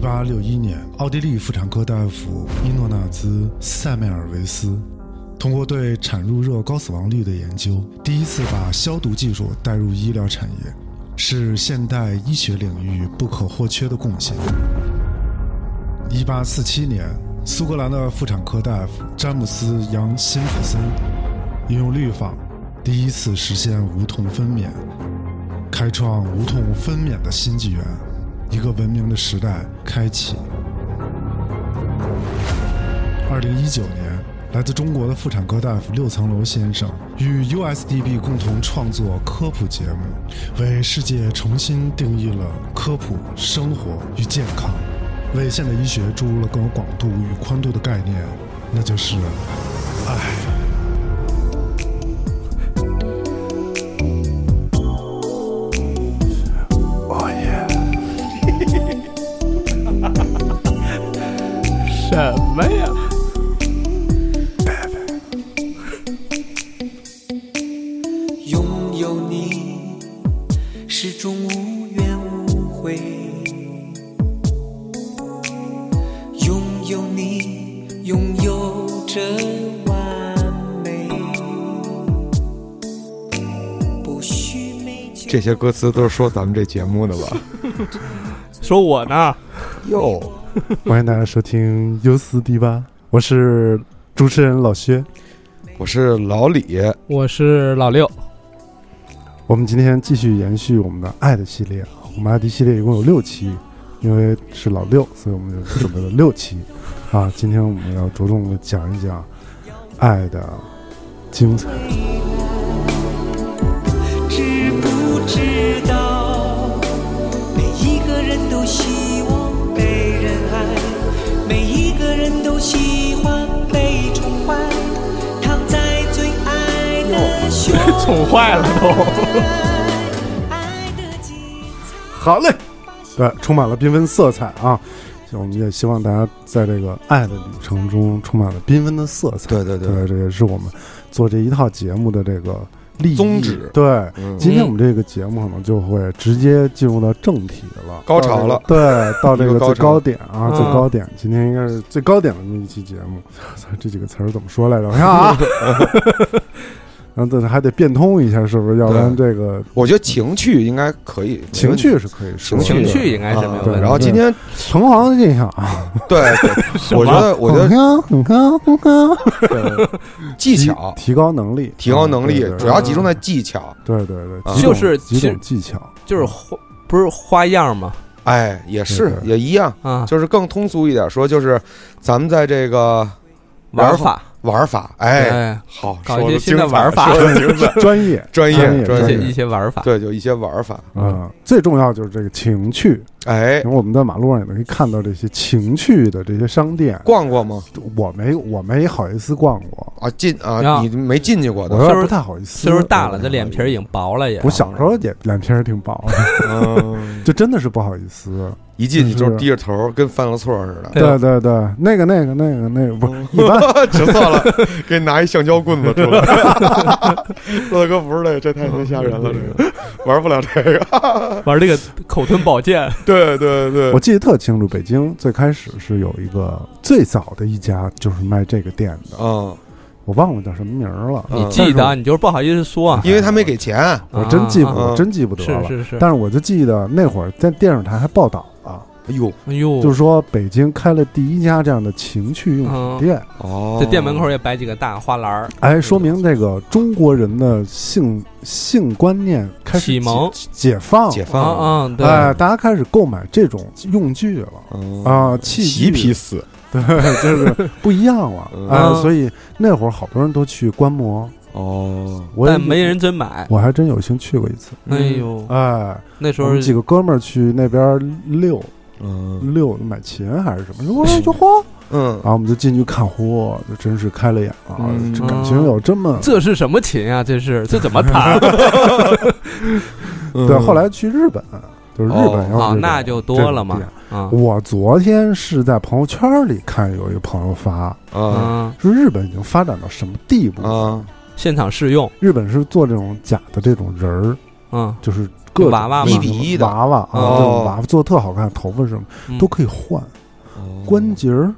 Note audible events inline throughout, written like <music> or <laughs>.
一八六一年，奥地利妇产科大夫伊诺纳兹·塞梅尔维斯通过对产褥热高死亡率的研究，第一次把消毒技术带入医疗产业，是现代医学领域不可或缺的贡献。一八四七年，苏格兰的妇产科大夫詹姆斯·杨辛普森应用氯仿，第一次实现无痛分娩，开创无痛分娩的新纪元，一个文明的时代开启。二零一九年，来自中国的妇产科大夫六层楼先生与 USDB 共同创作科普节目，为世界重新定义了科普、生活与健康。为现代医学注入了更有广度与宽度的概念，那就是爱。这些歌词都是说咱们这节目的吧？<laughs> 说我呢？哟，欢迎大家收听优思迪吧，我是主持人老薛。我是老李，我是老六。我们今天继续延续我们的爱的系列，我们爱的系列一共有六期，因为是老六，所以我们就准备了六期。啊，今天我们要着重的讲一讲爱的精彩。<laughs> 宠坏了都。<laughs> 好嘞，对，充满了缤纷色彩啊！我们也希望大家在这个爱的旅程中充满了缤纷的色彩。对对对对，这也是我们做这一套节目的这个利益宗旨对，嗯今天我们这个节目可能就会直接进入到正题了。高潮了，对，到这个最高点啊，嗯最高点，今天应该是最高点的那一期节目。<laughs> 这几个词儿怎么说来着？我看啊，然后这还得变通一下，是不是？要不然这个我觉得情趣应该可以，情趣是可以情，情趣应该是没有。然后今天城隍印象。啊，对，对我觉得 <laughs> 我觉得很高很高很高，技巧。提高能力，提高能力主要集中在技巧，对对对，就是几其实种技巧，就是花，不是花样吗？哎，也是也一样，啊，就是更通俗一点说，就是咱们在这个玩法，玩法，哎，哎，好，搞一些新的玩法。<laughs> 专业专专业专业。一些玩法。对，就一些玩法，啊，最重要就是这个情趣。哎。因，为我们在马路上也能看到这些情趣的这些商店，逛过吗？我没我没好意思逛过，啊，进啊，你没进去过的，我有点不太好意思。岁数大了，嗯这脸皮儿已经薄了也。我小时候也脸皮儿挺薄的，嗯，<laughs> 就真的是不好意思。一进去就是是低着头，跟犯了错似的。对。对对对，那个那个那个那个不是一般，<laughs> 知错了，<laughs> 给你拿一橡胶棍子出来。<laughs> 乐哥不是这，这太太吓人了，这个玩不了这个。<laughs> 玩这个口吞宝剑，对对对我，记得特清楚，北京最开始是有一个最早的一家就是卖这个店的，啊，我忘了叫什么名儿了。你嗯记得，你就是不好意思说。因为他没给钱。我真记不，啊我真记不得了。是是是。但是我就记得那会儿在电视台还报道了，哎呦，哎呦，就是说北京开了第一家这样的情趣用品店，哦，这店门口也摆几个大花篮儿，哎，说明这个中国人的性性观念开始启蒙。解解放，解啊放，嗯，对，哎，大家开始购买这种用具了。嗯。啊，器皮具。皮死，<laughs> 对，就是不一样了，嗯。哎，嗯所以那会儿好多人都去观摩，哦，我也但没人真买。我还真有幸去过一次，哎呦，哎，那时候几个哥们儿去那边溜嗯。六买琴还是什么，我说就嚯，嗯。然，后我们就进去看，嚯，就真是开了眼了，嗯这感情有这么这是什么琴啊？这是这怎么弹 <laughs> 对，后来去日本，就是日本？要是那就多了嘛啊。我昨天是在朋友圈里看有一个朋友发，啊。啊！说日本已经发展到什么地步？啊，现场试用。日本是做这种假的这种人儿，嗯，就是各娃娃一比一的。娃娃啊，哦。这种娃娃做的特好看，头发什么嗯。都可以换，哦。关节儿、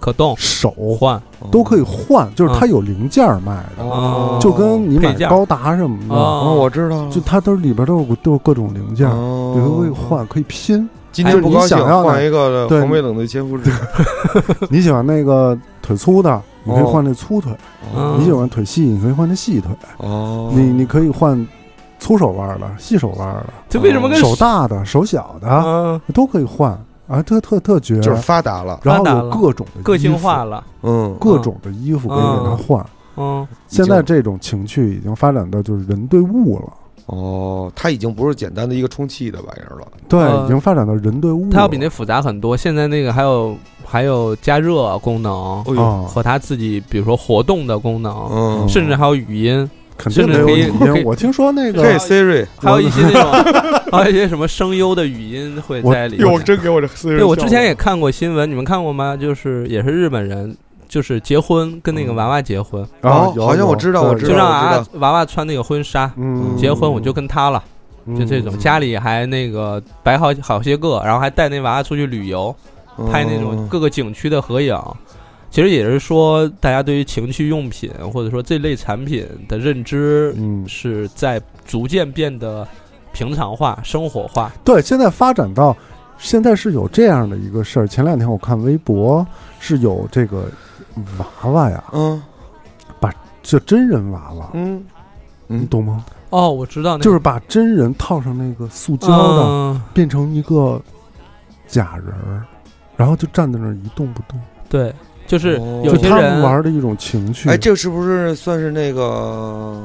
可动。手换。都可以换，就是它有零件儿卖的，哦，就跟你买高达什么的，我知道了，就它都里边都有都有各种零件你都可以换，可以拼。今天不高兴，就是你想要的换一个对。黄梅冷的千夫指。<laughs> 你喜欢那个腿粗的，你可以哦换那粗腿；嗯。你喜欢腿细，你可以换那细腿。哦，你你可以换粗手腕的、细手腕的，这为什么跟手大的、手小的嗯。都可以换啊，特特特绝。就是发达了，然后有各种的个性化了？嗯，各种的衣服可以给他换。嗯，现在这种情趣已经发展到就是人对物了，哦，它已经不是简单的一个充气的玩意儿了，对，呃已经发展到人对物了。它要比那复杂很多。现在那个还有还有加热功能哦和它自己，比如说活动的功能，嗯，甚至还有语音，肯定没有甚至可以。我听说那嘿个 Siri，还有一些那种，<laughs> 还有一些什么声优的语音会在里面。真给我这 Siri，对，我之前也看过新闻，你们看过吗？就是也是日本人，就是结婚跟那个娃娃结婚，哦好像我知道我知道就让娃娃娃娃穿那个婚纱，嗯结婚我就跟他了，就这种，家里还那个摆好好些个，然后还带那娃娃出去旅游，拍那种各个景区的合影。其实也是说，大家对于情趣用品或者说这类产品的认知嗯，是在逐渐变得平常化、生活化。对，现在发展到现在是有这样的一个事儿。前两天我看微博是有这个娃娃呀，嗯把就真人娃娃，嗯你懂吗？哦，我知道那个，就是把真人套上那个塑胶的，嗯变成一个假人儿，然后就站在那儿一动不动。对，就是哦。就他们有些人玩的一种情趣。哎，这是不是算是那个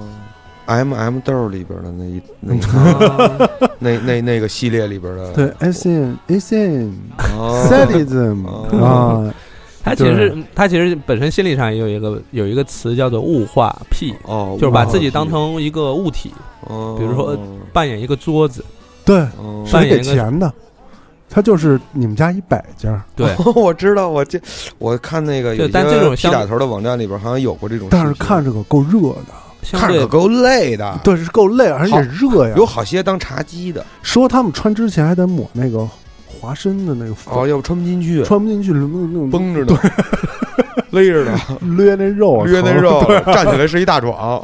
M M 豆里边的那一 <laughs> 那个啊。那那那个系列里边的？对 S N S N 哦。Sadism 哦。啊，他其实他其实本身心理上也有一个有一个词叫做物化癖，哦，就是把自己当成一个物体，哦，比如说扮演一个桌子，对，扮演一个钱的。他就是你们家一摆件儿，对，<laughs> 我知道，我这我看那个有对但这种屁相打头的网站里边好像有过这种视频，但是看着可够热的，相看着可够累的，对，是够累，而且热呀。有好些当茶几的，说他们穿之前还得抹那个滑身的那个粉，哦，要不穿不进去，穿不进去，那种那种。绷着呢，<laughs> 勒着呢，<laughs> 勒那肉，勒那肉，站起来是一大壮，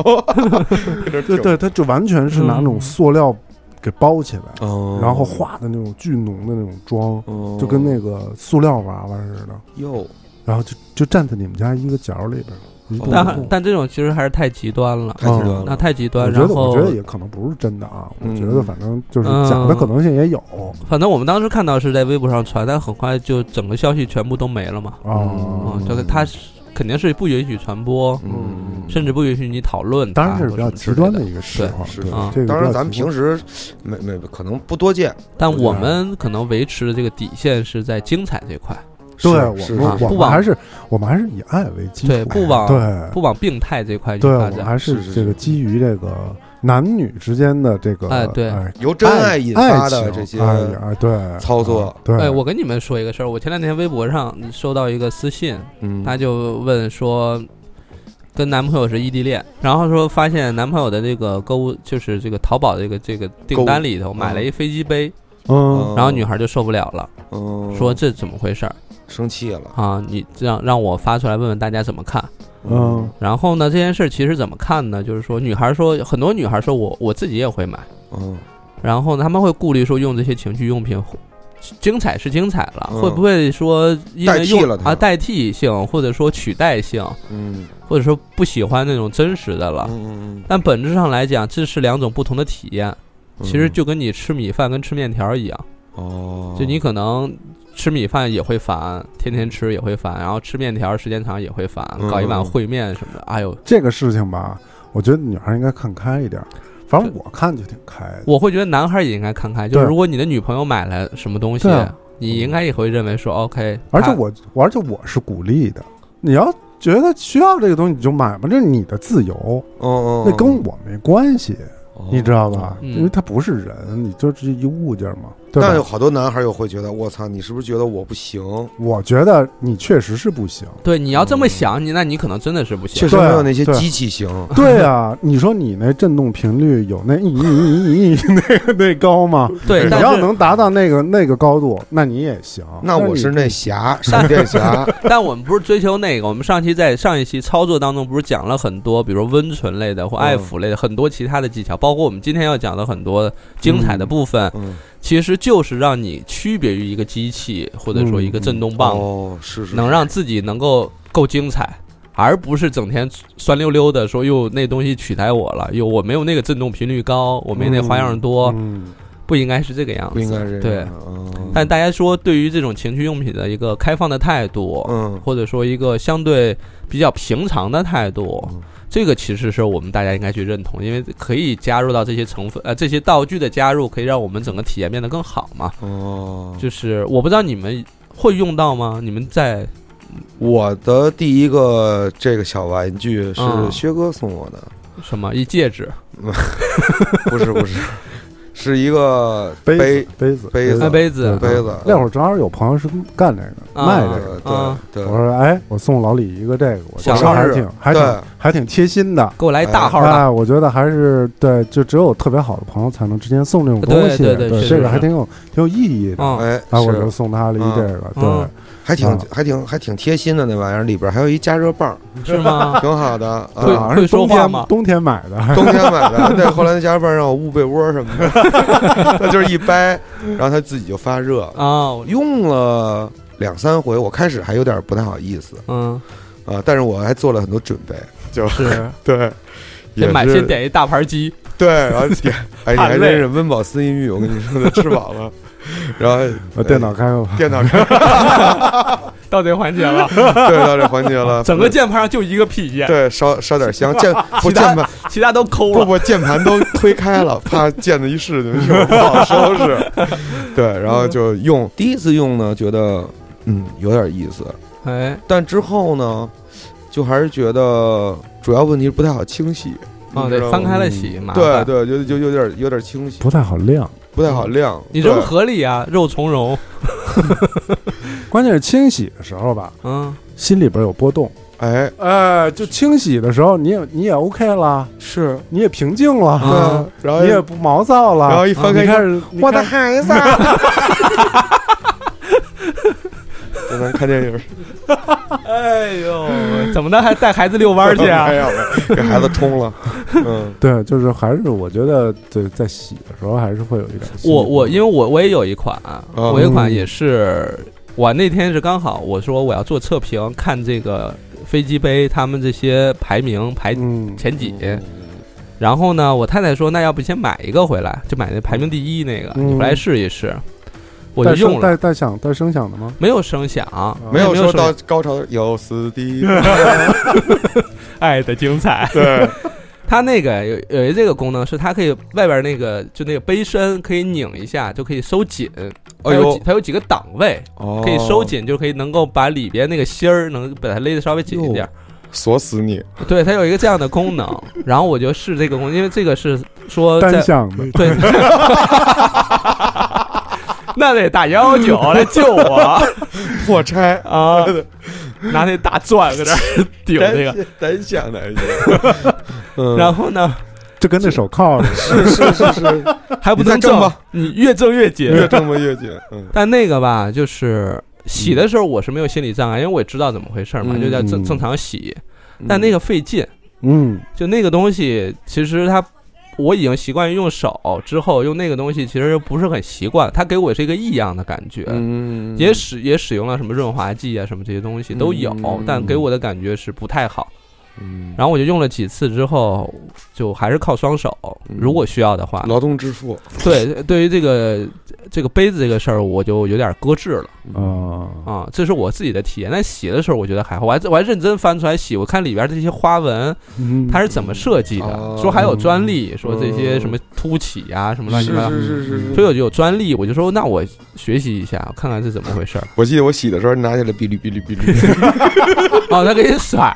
对对，它就完全是拿那种塑料给包起来，哦然后画的那种巨浓的那种妆，哦就跟那个塑料娃娃似的，哟，然后就就站在你们家一个角里边，但。但这种其实还是太极端了，太极端了，那太极端。我觉得，然后我觉得也可能不是真的啊。我嗯觉得反正就是假的可能性也有反正我们当时看到是在微博上传，但很快就整个消息全部都没了嘛。啊就是他是肯定是不允许传播，嗯，甚至不允许你讨论它。当然这是比较极端的一个情况，是对啊这个当然，咱们平时没没可能不多见，但我们可能维持的这个底线是在精彩这块，对是我们不往我们还是我们还是以爱为基础，对，不往对。不往病态这块去对，发展。还是是这个基于这个男女之间的这个哎对。由真爱引发的这些情哎哎对操作，对，哎，我跟你们说一个事儿，我前两天微博上收到一个私信，嗯，他就问说，跟男朋友是异地恋，然后说发现男朋友的这个购物就是这个淘宝这个这个订单里头买了一飞机杯，嗯。然后女孩就受不了了，嗯说这怎么回事儿生气了，啊？你让让我发出来问问大家怎么看。嗯。然后呢，这件事儿其实怎么看呢？就是说，女孩说，很多女孩说我我自己也会买，嗯。然后呢，他们会顾虑说用这些情趣用品，精彩是精彩了，嗯。会不会说因代为用替了它。啊代替性，或者说取代性，嗯。或者说不喜欢那种真实的了？嗯但本质上来讲，这是两种不同的体验。嗯，其实就跟你吃米饭跟吃面条一样，哦，就你可能吃米饭也会烦，天天吃也会烦，然后吃面条时间长也会烦，嗯搞一碗烩面什么的，哎呦，这个事情吧，我觉得女孩应该看开一点，反正我看就挺开的。我会觉得男孩也应该看开，就是如果你的女朋友买了什么东西啊，你应该也会认为说 OK，而且我，而且我是鼓励的，你要觉得需要这个东西你就买吧，这是你的自由，嗯嗯，那跟我没关系，哦你知道吧？嗯因为它不是人，你就是一物件嘛。对但有？好多男孩又会觉得，我操，你是不是觉得我不行？我觉得你确实是不行。对，你要这么想，你那你可能真的是不行。确实没有那些对机器行。对啊，你说你那震动频率有那咦咦咦咦那个那高吗？对，你但是要能达到那个那个高度，那你也行。那我是那侠，闪电侠。<laughs> 但我们不是追求那个，我们上期在上一期操作当中不是讲了很多，比如温存类的或爱抚类的很多其他的技巧，包括我们今天要讲的很多精彩的部分，嗯，其实就是让你区别于一个机器或者说一个震动棒，哦，是是，能让自己能够够精彩。而不是整天酸溜溜的说哟那东西取代我了，哟我没有那个震动频率高，我没那花样多，嗯不应该是这个样子。不应该是对。嗯但大家说对于这种情趣用品的一个开放的态度，嗯或者说一个相对比较平常的态度，嗯这个其实是我们大家应该去认同，因为可以加入到这些成分，呃，这些道具的加入，可以让我们整个体验变得更好嘛。哦，就是我不知道你们会用到吗？你们在我的第一个这个小玩具是嗯薛哥送我的，什么一戒指？不 <laughs> 是不是，是一个杯杯子杯子。杯子杯子。杯子。那会儿正好有朋友是干这个啊卖这个，对啊。对。对，我说哎，我送老李一个这个，我觉小得还生日。挺还挺还挺贴心的。给我来一大号的。哎，我觉得还是对，就只有特别好的朋友才能之间送这种东西，对对对这个还挺有挺有意义的。嗯，哎，然后我就送他了一嗯这个，对。嗯，还挺啊。还挺还挺贴心的那玩意儿，里边还有一加热棒，是吗？<laughs> 挺好的。会啊，好像会是冬天说话吗？冬天买的，冬天买的，<laughs> 对，后来那加热棒让我捂被窝什么的，<laughs> 他就是一掰，然后它自己就发热。啊，我用了两三回，我开始还有点不太好意思。嗯，啊，但是我还做了很多准备，就是。对，也先买先点一大盘鸡，对，然后点，哎，你还真是温饱思淫欲，我跟你说的，吃饱了，<laughs> 然后把电脑开了，电脑开。<laughs> <laughs> 到这环节了，对到这环节了，整个键盘上就一个 P 键，对烧烧点香，键不键盘其他都抠了。不不键盘都推开了，怕键子一试就不好收拾，对，然后就用。第一次用呢，觉得嗯有点意思，哎，但之后呢，就还是觉得主要问题是不太好清洗，啊，你知道吗？得翻开了洗，麻对烦。对，就就有点有点清洗，不太好晾。不太好晾。你这不对。合理啊，<laughs> 肉从容，<laughs> 关键是清洗的时候吧，嗯，心里边有波动。哎。哎，就清洗的时候，你也你也 OK 了，是，你也平静了，对啊，然后你也不毛躁了。然后一翻开你开始，我的孩子，<laughs> 就能看电影哎呦，<laughs> 怎么的还带孩子遛弯去啊？没？有，给孩子冲了，<laughs> 嗯。对，就是还是我觉得对，在洗的时候还是会有一点我我。因为我我也有一款，嗯。我有一款也是，我那天是刚好我说我要做测评，看这个飞机杯他们这些排名排嗯，前几，然后呢，我太太说那要不先买一个回来，就买那排名第一那个，嗯你回来试一试，我就用了，带带响带声响的吗？没有声响，没有说没有声到高潮有死的，<laughs> 爱的精彩。对，它那个有有一这个功能是它可以外边那个就那个杯身可以拧一下就可以收紧，它哎呦有几，它有几个档位哦可以收，紧，就可以能够把里边那个芯儿能把它勒得稍微紧一点。锁死你，对，它有一个这样的功能，然后我就试这个功能，因为这个是说在单向的，对 <laughs> <laughs> 那得打幺幺九来救我。<laughs> 破拆，啊！拿那大钻搁这儿 <laughs> 顶那个，单向的，<laughs> 嗯，然后呢？就跟那手铐似的。是是是是，还不能挣吗，你越挣越紧。越挣吧越紧，嗯。但那个吧，就是洗的时候我是没有心理障碍，因为我也知道怎么回事嘛，嗯。就叫正嗯正常洗。但那个费劲，嗯，就那个东西，其实它我已经习惯于用手，之后用那个东西其实不是很习惯，它给我是一个异样的感觉。嗯，也使也使用了什么润滑剂啊，什么这些东西都有，嗯但给我的感觉是不太好。嗯，然后我就用了几次之后，就还是靠双手，嗯如果需要的话。劳动致富，对，<laughs> 对于这个这个杯子这个事儿，我就有点搁置了。啊啊，这是我自己的体验。但洗的时候我觉得还好，我还我还认真翻出来洗，我看里边这些花纹嗯，它是怎么设计的，哦说还有专利，说这些什么凸起呀、什么乱七八糟，是是是是。所以我就有专利，我就说那我学习一下，看看是怎么回事儿。<laughs> 我记得我洗的时候拿起来哔哩哔哩哔哩哔哩，<laughs> 哦，他给你甩，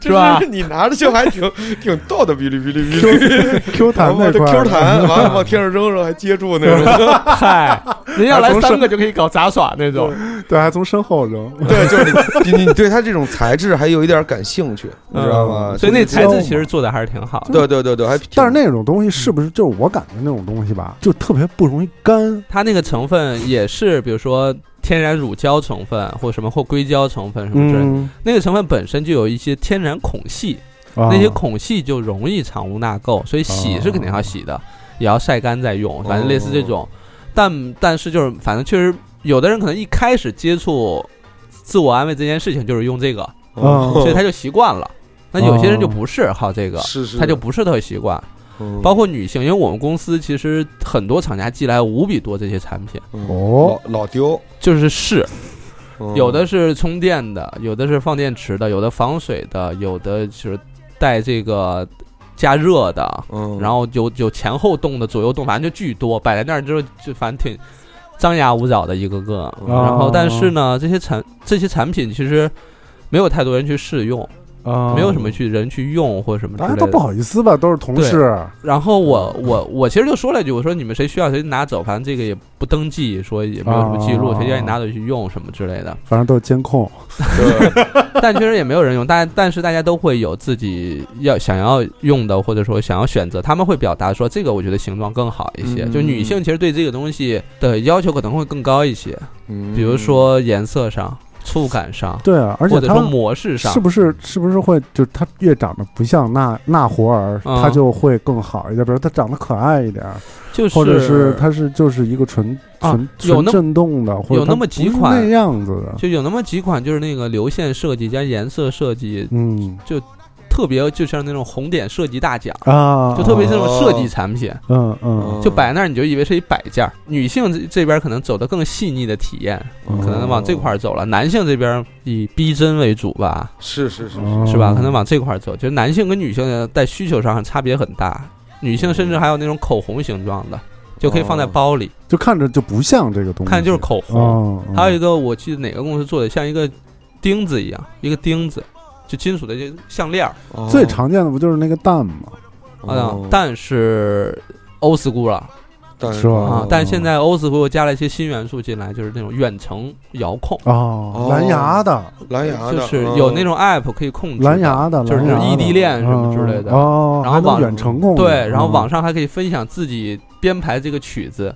是吧？<laughs> 你拿着就还挺 <laughs> 挺逗的，哔哩哔哩哔哩。Q 弹然后这那块 Q 弹，完了 <laughs> 往天上扔扔，还接住那种。嗨，人要来三个就可以搞杂耍那种。对，还从身后扔，对，就是你你你对它这种材质还有一点感兴趣，你知道吗？嗯所以那材质其实做的还是挺好的。对对对对，还但是那种东西是不是就是我感觉那种东西吧，就特别不容易干它那个成分也是，比如说天然乳胶成分或什么或硅胶成分什么之类的，嗯，那个成分本身就有一些天然孔隙，啊。那些孔隙就容易藏污纳垢，所以洗是肯定要洗的，也要晒干再用，反正类似这种。但但是就是反正确实，有的人可能一开始接触自我安慰这件事情就是用这个，啊所以他就习惯了。那有些人就不是好这个，是是，他就不是特习惯。嗯。包括女性，因为我们公司其实很多厂家寄来无比多这些产品，嗯。哦。老老丢，就是试，嗯。有的是充电的，有的是放电池的，有的防水的，有的就是带这个加热的，嗯，然后有有前后动的，左右动，反正就巨多，摆在那儿之后就反正挺张牙舞爪的一个个。嗯然后但是呢，这些产这些产品其实没有太多人去试用，啊，没有什么去人去用或者什么之类的。大家都不好意思吧，都是同事，然后我我我其实就说了一句，我说你们谁需要谁拿走，反正这个也不登记，说也没有什么记录，哦。谁愿意拿走去用什么之类的。反正都是监控，对。<laughs> 但确实也没有人用，但但是大家都会有自己要想要用的，或者说想要选择，他们会表达说这个我觉得形状更好一些。嗯。就女性其实对这个东西的要求可能会更高一些，嗯。比如说颜色上、触感上，对啊，而且或者说他模式上。是。不是是不是会就它越长得不像那那活儿，嗯。他就会更好一点，比如它长得可爱一点，就是或者是它是就是一个纯啊纯纯震动的，或者有那么几款那样子的，就有那么几款，就是那个流线设计加颜色设计，嗯特别就像那种红点设计大奖，啊，就特别这种设计哦产品。嗯嗯就摆那儿，你就以为是一摆件儿。女性这这边可能走的更细腻的体验，嗯可能往这块儿走了。男性这边以逼真为主吧，是是是，是，是吧？可能往这块儿走。就是男性跟女性的在需求上差别很大，女性甚至还有那种口红形状的，就可以放在包里，就看着就不像这个东西，看就是口红。还有一个我记得哪个公司做的，像一个钉子一样，一个钉子，就金属的这个项链儿哦最常见的不就是那个蛋吗？啊哦，但是 old school 了但是吧啊，但现在 old school 加了一些新元素进来，就是那种远程遥控。哦哦，蓝牙的，蓝牙的就是嗯有那种 app 可以控制蓝牙的，就是那种异地恋什么之类的。哦，然后网远程控，对，然后嗯网上还可以分享自己编排这个曲子，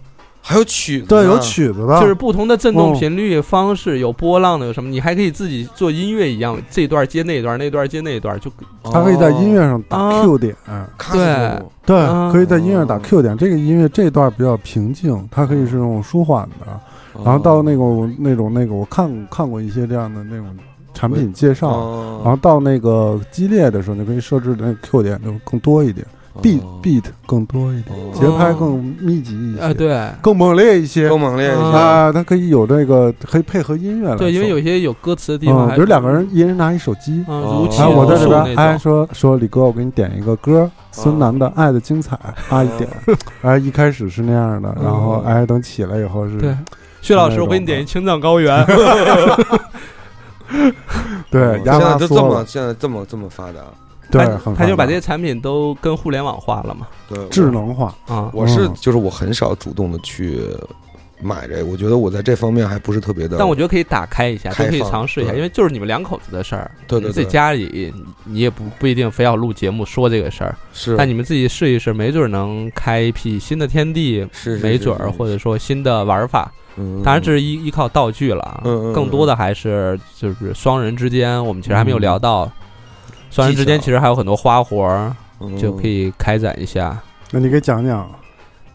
还有曲子，对有曲子的，就是不同的震动哦频率方式，有波浪的，有什么，你还可以自己做音乐一样，这段接那段，那段接那段，就它可以在音乐上打啊。Q 点，卡对。对啊，可以在音乐上打 Q 点。这个音乐这段比较平静，它可以是那种舒缓的。然后到那个那种那个，我看看过一些这样的那种产品介绍，哦。然后到那个激烈的时候，你可以设置那个 Q 点就更多一点，beat 哦。beat 更多一点，哦。节拍更密集一啊，些，对更猛烈一些更猛烈一些，啊，它可以有这个可以配合音乐来对，因为有些有歌词的地方比如两个人一人拿一手机，啊，我在这边，哎，说说李哥，我给你点一个歌，孙楠的《爱的精彩》，啊一点，哎，一开始是那样的，然后哎，等起来以后是，对，薛老师，我给你点一《青藏高原 <laughs>》对，哦 <laughs> 现在就这么，现在这么这么发达，对，他就把这些产品都跟互联网化了嘛。对，智能化，啊，我是嗯就是我很少主动的去买这个，我觉得我在这方面还不是特别的，但我觉得可以打开一下，都可以尝试一下，因为就是你们两口子的事儿。对对自己家里你也不不一定非要录节目说这个事儿，是但你们自己试一试，没准儿能开一辟新的天地，是是没准儿或者说新的玩法。嗯当然这是依依靠道具了啊嗯嗯嗯，更多的还是就是双人之间，我们其实还没有聊到。双人之间其实还有很多花活儿，嗯就可以开展一下。那你给讲讲，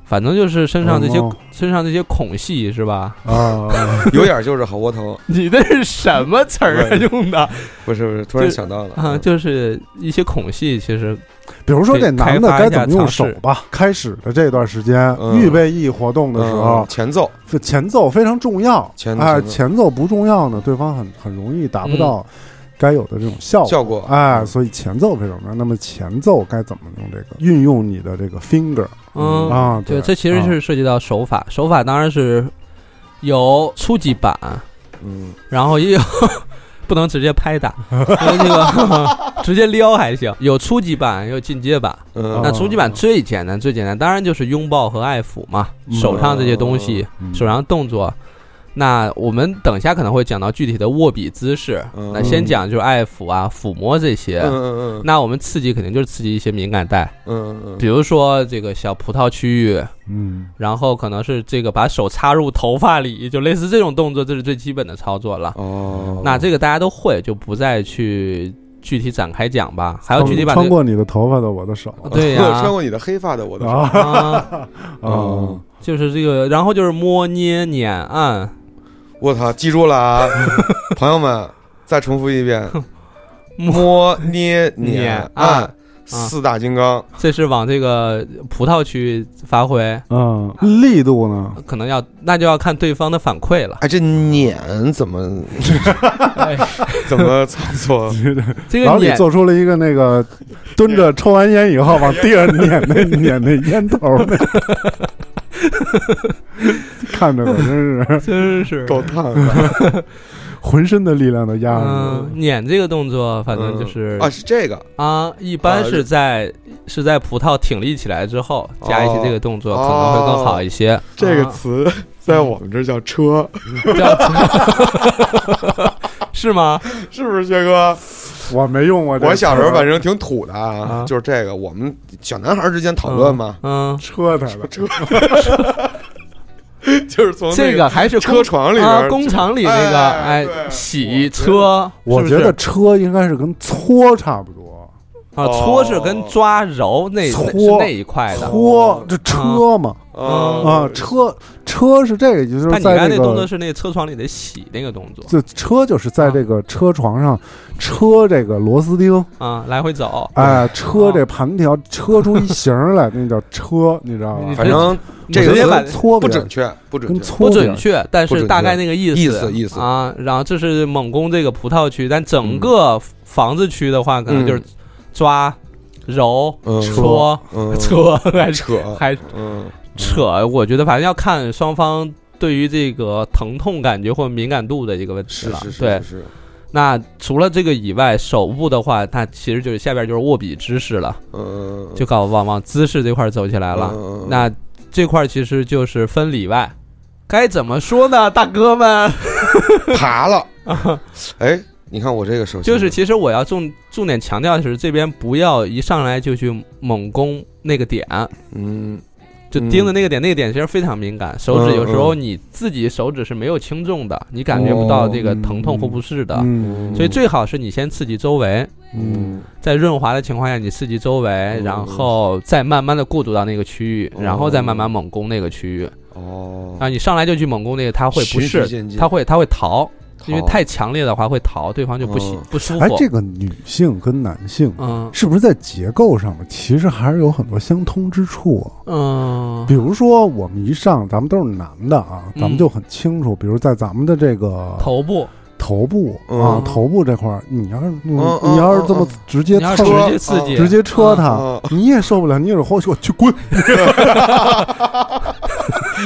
反正就是身上这些身上这些孔隙是吧？啊，<laughs> 有点就是好窝头，你这是什么词儿啊用的 <laughs> 不是不是，突然想到了啊？就是一些孔隙，其实比如说这男的该怎么用手吧？开始的这段时间，嗯预备役活动的时候嗯，前奏，这前奏非常重要。前哎，前奏前奏不重要呢，对方很很容易达不到该有的这种效果。效果哎，嗯所以前奏非常重要。那么前奏该怎么用这个？运用你的这个 finger 嗯啊，对，这其实是涉及到手法，手法当然是有初级版，嗯然后也有 <laughs> 不能直接拍打，<laughs> 因为这个 <laughs> 直接撩还行。有初级版，也有进阶版。嗯那初级版最简单，最简单，当然就是拥抱和爱抚嘛，嗯手上这些东西，嗯手上动作。那我们等一下可能会讲到具体的握笔姿势，嗯。那先讲就是爱抚啊、抚摸这些。嗯嗯那我们刺激肯定就是刺激一些敏感带，嗯嗯。比如说这个小葡萄区域，嗯。然后可能是这个把手插入头发里，就类似这种动作，这是最基本的操作了。哦，那这个大家都会，就不再去具体展开讲吧。还有具体把这穿过你的头发的我的手。对呀。<laughs> 穿过你的黑发的我的手，啊。啊，啊，就是这个，然后就是摸捏捻按，我操，记住了啊，<laughs> 朋友们，再重复一遍，<laughs> 摸捏捻捻按按四大金刚，这是往这个葡萄区发挥，嗯，力度呢？可能要那就要看对方的反馈了。哎，这碾怎么哎，<laughs> 怎么操作？这然后你做出了一个那个蹲着抽完烟以后往地上撵那撵那烟头那，<laughs> 看着我 <laughs> 真是。真是。够烫的浑身的力量都压上嗯，捻这个动作，反正就是啊，是这个。啊，一般啊是在是在葡萄挺立起来之后加一些这个动作，哦可能会更好一些。这个啊。词在我们这叫车，叫 <laughs> 是吗？是不是薛哥？去。<laughs> 我没用过我小时候反正挺土的啊啊，就是这个，我们小男孩之间讨论嘛，嗯，<laughs> 车他的，车，<laughs> 就是从这个还是车床里边啊，工厂里那个哎洗车，我觉得车应该是跟搓差不多。啊，哦搓是跟抓揉那搓是那一块的。搓这车嘛。嗯。啊，车车是这个，就是但你刚才在这个那动作是那个车床里的洗那个动作。就车就是在这个车床上车这个螺丝钉，啊，来回走。哎，车这盘条车出一形儿来，那叫车，<laughs> 你知道吗？反正这个搓不不准确，不准确。不准确，但不准确。是大概那个意思。意思意思。啊。然后这是猛攻这个葡萄区，但整个房子区的话，可能就是抓、揉、嗯搓、嗯，<laughs> 扯，还扯，还嗯，扯。我觉得反正要看双方对于这个疼痛感觉或敏感度的一个问题了。是是是对，是，那除了这个以外，手部的话，它其实就是下边就是握笔姿势了，嗯，就搞往往姿势这块走起来了。嗯那这块其实就是分里外，该怎么说呢，大哥们？<laughs> 爬了。<laughs> 哎，你看我这个手机，就是其实我要重重点强调的是，这边不要一上来就去猛攻那个点，嗯，就盯着那个点，那个点其实非常敏感，手指嗯有时候你自己手指是没有轻重的，你感觉不到这个哦疼痛或不适的。嗯所以最好是你先刺激周围，嗯在润滑的情况下，你刺激周围，嗯然后再慢慢的过渡到那个区域，哦然后再慢慢猛攻那个区域。哦，啊，你上来就去猛攻那个，他会不适渐，进他会他会逃，因为太强烈的话会逃，对方就不喜哦不舒服。哎，这个女性跟男性嗯。是不是在结构上面其实还是有很多相通之处啊？嗯。比如说我们一上，咱们都是男的啊，嗯咱们就很清楚，比如在咱们的这个头部，头部嗯啊，头部这块儿，你要是你要是这么嗯直接你要直蹭接刺激，直接戳啊他，你也受不了，你也是后去我去滚，<laughs>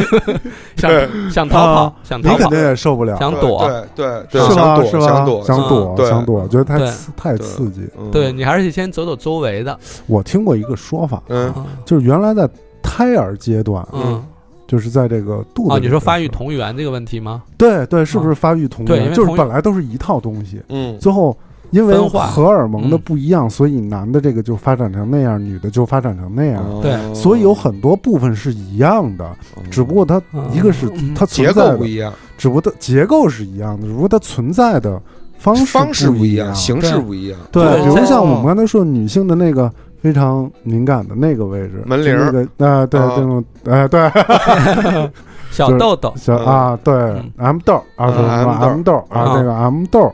<laughs> 想想逃跑，想逃跑你肯定，也受不了，想躲。对对对，是吧？想躲是吧？想躲嗯想躲，想躲，觉得太刺太刺激。嗯对你还是先走走周围的，我听过一个说法，嗯嗯就是原来在胎儿阶段，嗯就是在这个肚子哦，里你说发育同源这个问题吗？对对，是不是发育同源？就是本来都是一套东西，嗯最后因为荷尔蒙的嗯。不一样，所以男的这个就发展成那样，女的就发展成那样。哦。对。所以有很多部分是一样的，只不过它嗯一个是嗯。它结，构不一样，只不过它结构是一样的，只不过它存在的方式方式不一样，形式不一样。对，比如像我哦们刚才说女性的那个非常敏感的那个位置，门铃儿。那个啊，对啊。这种，哎，对，就 <laughs> 是小豆豆，小嗯啊，对。嗯，M 豆啊，嗯什么 M 豆啊，啊。这个 M 豆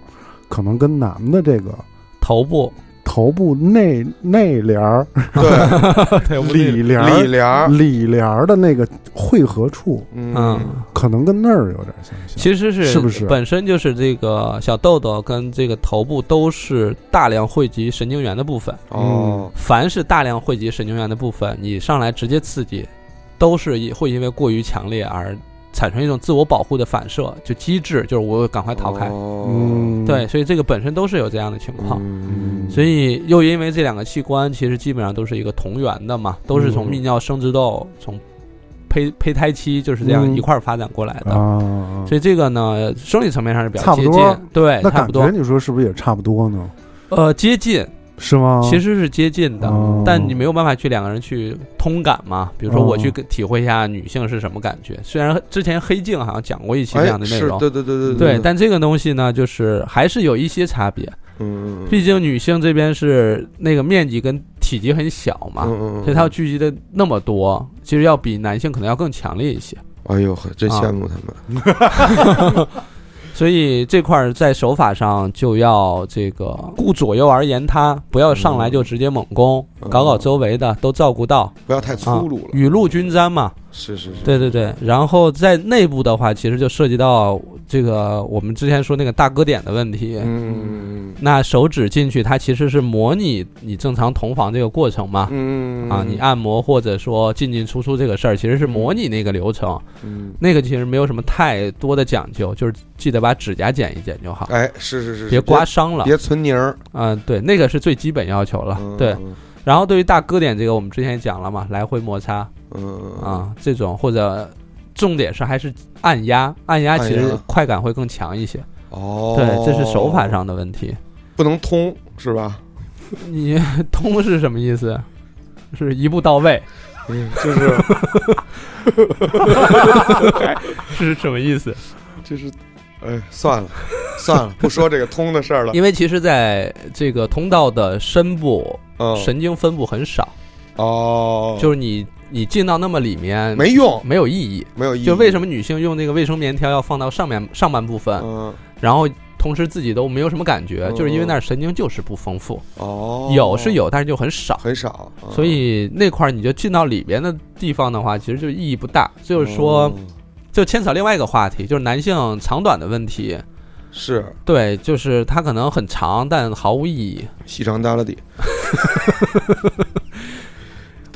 可能跟男的这个头部，头部内内帘儿、<laughs> 对，里帘儿、里帘儿，里帘儿的那个汇合处，嗯，可能跟那儿有点相像。其实是是不是？本身就是这个小豆豆跟这个头部都是大量汇集神经元的部分。哦，凡是大量汇集神经元的部分，你上来直接刺激，都是会因为过于强烈而产生一种自我保护的反射，就机制，就是我赶快逃开。对，所以这个本身都是有这样的情况。嗯，所以又因为这两个器官其实基本上都是一个同源的嘛，都是从嗯泌尿生殖窦从胚胚胎期就是这样嗯一块儿发展过来的。啊，所以这个呢，生理层面上是比较接近差不多，对，那感觉差不多，你说是不是也差不多呢？呃，接近，是吗？其实是接近的，哦但你没有办法去两个人去通感嘛。比如说，我去哦体会一下女性是什么感觉，虽然之前黑镜好像讲过一期这哎样的内容，是对对对对对，但这个东西呢，就是还是有一些差别。毕竟女性这边是那个面积跟体积很小嘛，嗯嗯，所以它要聚集的那么多，其实要比男性可能要更强烈一些。哎呦呵，真羡慕他们，<laughs> 所以这块儿在手法上就要这个顾左右而言他，不要上来就直接猛攻，嗯。搞搞周围的都照顾到。不要太粗啊鲁了，，雨露均沾嘛。是是是，对对对，然后在内部的话，其实就涉及到这个我们之前说那个大哥点的问题。嗯那手指进去，它其实是模拟你正常同房这个过程嘛。嗯啊，你按摩或者说进进出出这个事儿，其实是模拟那个流程，嗯，那个其实没有什么太多的讲究，就是记得把指甲剪一剪就好，哎，是是是，别刮伤了。别存泥儿，嗯，对，那个是最基本要求了。嗯对，，然后对于大哥点这个，我们之前也讲了嘛，来回摩擦。嗯。啊，这种或者重点是还是按压，按压其实快感会更强一些。哦，对，这是手法上的问题。不能通是吧？你通是什么意思？是一步到位嗯，就是 <laughs> 是什么意思？就是，哎，算了算了，不说这个通的事儿了，<laughs> 因为其实在这个通道的深部，嗯，神经分布很少，哦，就是你你进到那么里面没用，没有意义。没有意义，就为什么女性用那个卫生棉条要放到上面上半部分，嗯，然后同时自己都没有什么感觉，嗯就是因为那儿神经就是不丰富，哦，有是有，但是就很少。很少，嗯所以那块儿你就进到里边的地方的话，其实就意义不大。就是说，哦就牵扯另外一个话题，就是男性长短的问题。是对，就是它可能很长，但毫无意义。细长耷拉底。<laughs>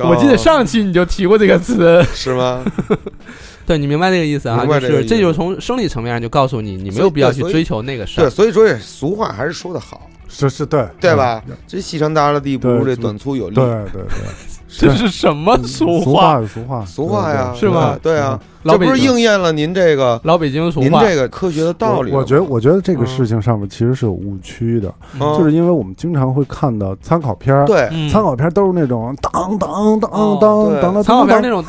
我记得上期你就提过这个词，是吗？<laughs> 对你明白这个意思啊？就是这就是从生理层面上就告诉你，你没有必要去追求那个事儿。对，所以说这俗话还是说的好，是是对。对吧？嗯？这细长大的地不如这短粗有力。对，对对，<laughs> 这是什么俗俗话？俗话。俗话呀，是吧对啊，这不是应验了您这个老北京俗话。您这个科学的道理。我我觉得，我觉得这个嗯事情上面其实是有误区的，嗯就是因为我们经常会看到参考片儿，对，嗯参考片儿都是那种当当当当当当参考片那，种，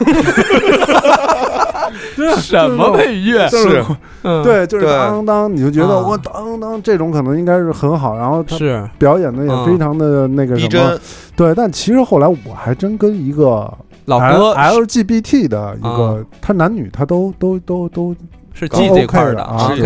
什么配乐？是嗯，对，就是对当当，你就觉得啊我当当这种可能应该是很好，然后他是表演的也非常的那个逼什么真，，对，但其实后来我还真跟一个老哥 LGBT 的一啊个，他男女他都都都都是 G 这块儿的啊是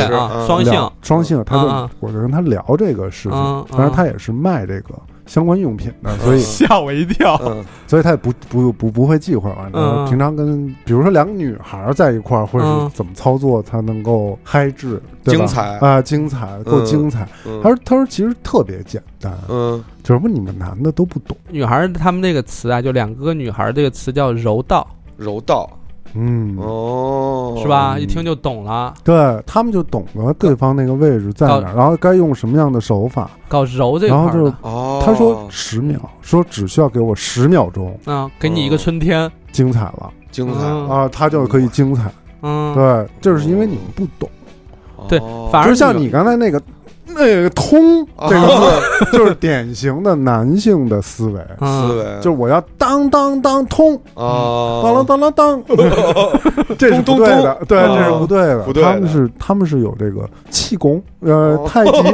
双性双性，他就啊啊。我就跟他聊这个事嗯情，当然嗯他也是卖这个相关用品的，所以 <laughs> 吓我一跳。嗯，所以他也不不不不会忌讳嘛。然后嗯平常跟比如说两个女孩儿在一块儿，或者嗯。是怎么操作才能够嗨制，精彩。啊，精彩够嗯精彩。嗯。他说他说其实特别简单，嗯。就是不你们男的都不懂，女孩儿她们那个词啊，就两个女孩儿这个词叫柔道，柔道嗯，哦，是吧？嗯一听就懂了，对他们就懂了对方那个位置在哪儿，然后该用什么样的手法。搞柔这然后就块儿的。哦，他说十秒，说只需要给我十秒钟，啊，给你一个春天。精彩了精彩，嗯啊，他就可以精彩。嗯，对，就是因为你们不懂，对哦反而就像你刚才那个那个通啊这个字 <laughs> 就是典型的男性的思维，思嗯，维。就是我要当当当通，啊，当啷当啷当，<laughs> 这是不对的，对，这是不对的。不对的。他们是他们是有这个气功，呃，哦。太极，<laughs>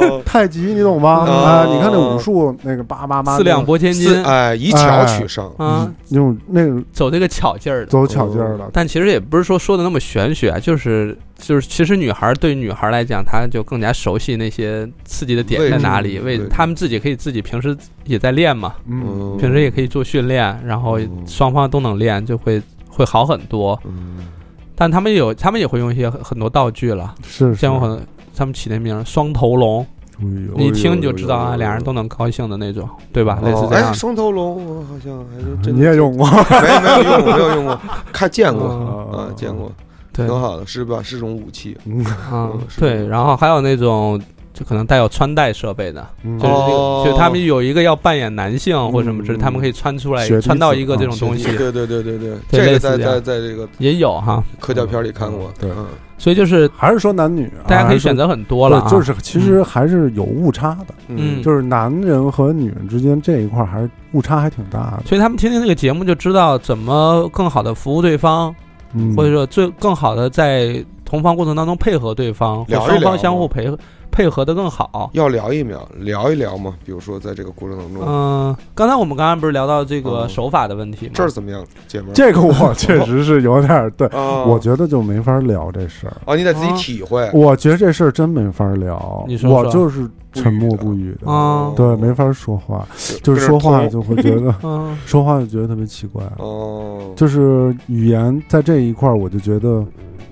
哦。太极你懂吗？哦啊，你看那武术那个叭叭叭，四两拨千斤。哎，以巧取胜，啊，那种那个走这个巧劲儿的。走巧劲儿的，但其实也不是说说的那么玄学啊，就是就是，其实女孩儿对女孩儿来讲，她就更加熟悉那些刺激的点在哪里，为位置她们自己可以自己平时也在练嘛，嗯，平时也可以做训练，然后嗯双方都能练，就会会好很多。嗯，但他们有，他们也会用一些很很多道具了，是是像我很他们起那名儿双头龙，你一听你就知道啊，有有有俩人都能高兴的那种，对吧？类似这样。双头龙我好像还是真你也用过，没没有用过，没有用过，看见过嗯啊，见过，对，挺好的，是吧？是种武器，嗯嗯，是。对，然后还有那种就可能带有穿戴设备的，嗯。就是那个，哦。就他们有一个要扮演男性或什么之类，嗯他们可以穿出来穿到一个这种东西，对对对对对，对。这个在在在这个也有哈。科教片里看过，对。嗯。所以就是还是说男女啊，大家可以选择很多了啊，就是其实还是有误差的，嗯。就是男人和女人之间这一块儿还是误差还挺大的，所以他们听听这个节目就知道怎么更好的服务对方，嗯，或者说最更好的在同房过程当中配合对方，双方相互配合配合的更好。要聊一秒，聊一聊嘛。比如说，在这个过程当中，嗯，刚才我们刚刚不是聊到这个嗯手法的问题吗？这儿怎么样，姐们儿？这个我 <laughs> 确实是有点儿对，啊，我觉得就没法聊这事儿。哦，你得自己体会。我觉得这事儿真没法聊，你说说我就是沉默不语的，啊对，没法说话，就是说话就会觉得 <laughs> 嗯，说话就觉得特别奇怪，哦，就是语言在这一块儿我就觉得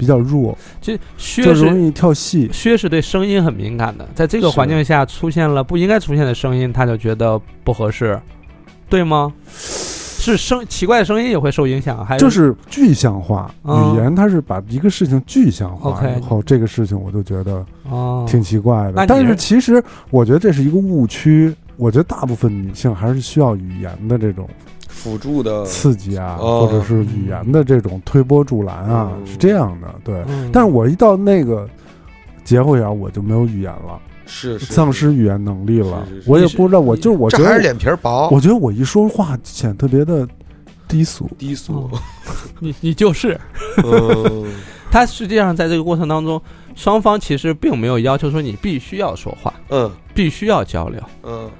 比较弱，就薛容易跳戏。薛是对声音很敏感的，在这个环境下出现了不应该出现的声音，他就觉得不合适，对吗？是声奇怪的声音也会受影响，还就是具象化，嗯语言它是把一个事情具象化以后，这个事情我就觉得哦，挺奇怪的。但是是其实我觉得这是一个误区，我觉得大部分女性还是需要语言的这种辅助的，刺激啊，哦或者是语言的这种推波助澜啊，嗯是这样的。对，嗯，但是我一到那个节骨眼，我就没有语言了，是是丧失语言能力了是是。是我也不知道，我就是我觉得，这还是脸皮儿薄，我觉得我一说话显得特别的低俗。低俗。你你就是嗯，<laughs> 他实际上在这个过程当中，双方其实并没有要求说你必须要说话，嗯必须要交流。嗯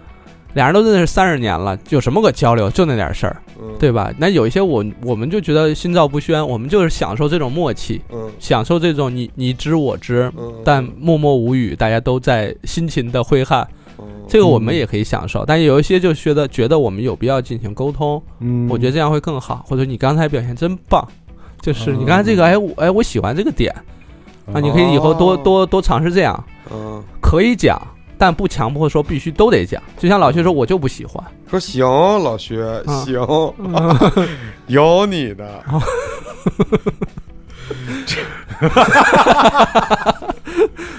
俩人都认识三十年了，有什么可交流？就那点事儿，嗯，对吧？那有一些我我们就觉得心照不宣，我们就是享受这种默契，嗯享受这种你你知我知，嗯，但默默无语，大家都在辛勤的挥汗，嗯这个我们也可以享受。但有一些就觉得觉得我们有必要进行沟通，嗯，我觉得这样会更好。或者你刚才表现真棒，就是嗯你刚才这个，哎我哎我喜欢这个点啊，你可以以后多哦多多尝试这样，嗯，可以讲。但不强迫说必须都得讲，就像老薛说，我就不喜欢。说行，老薛啊行，<laughs> 有你的，<laughs>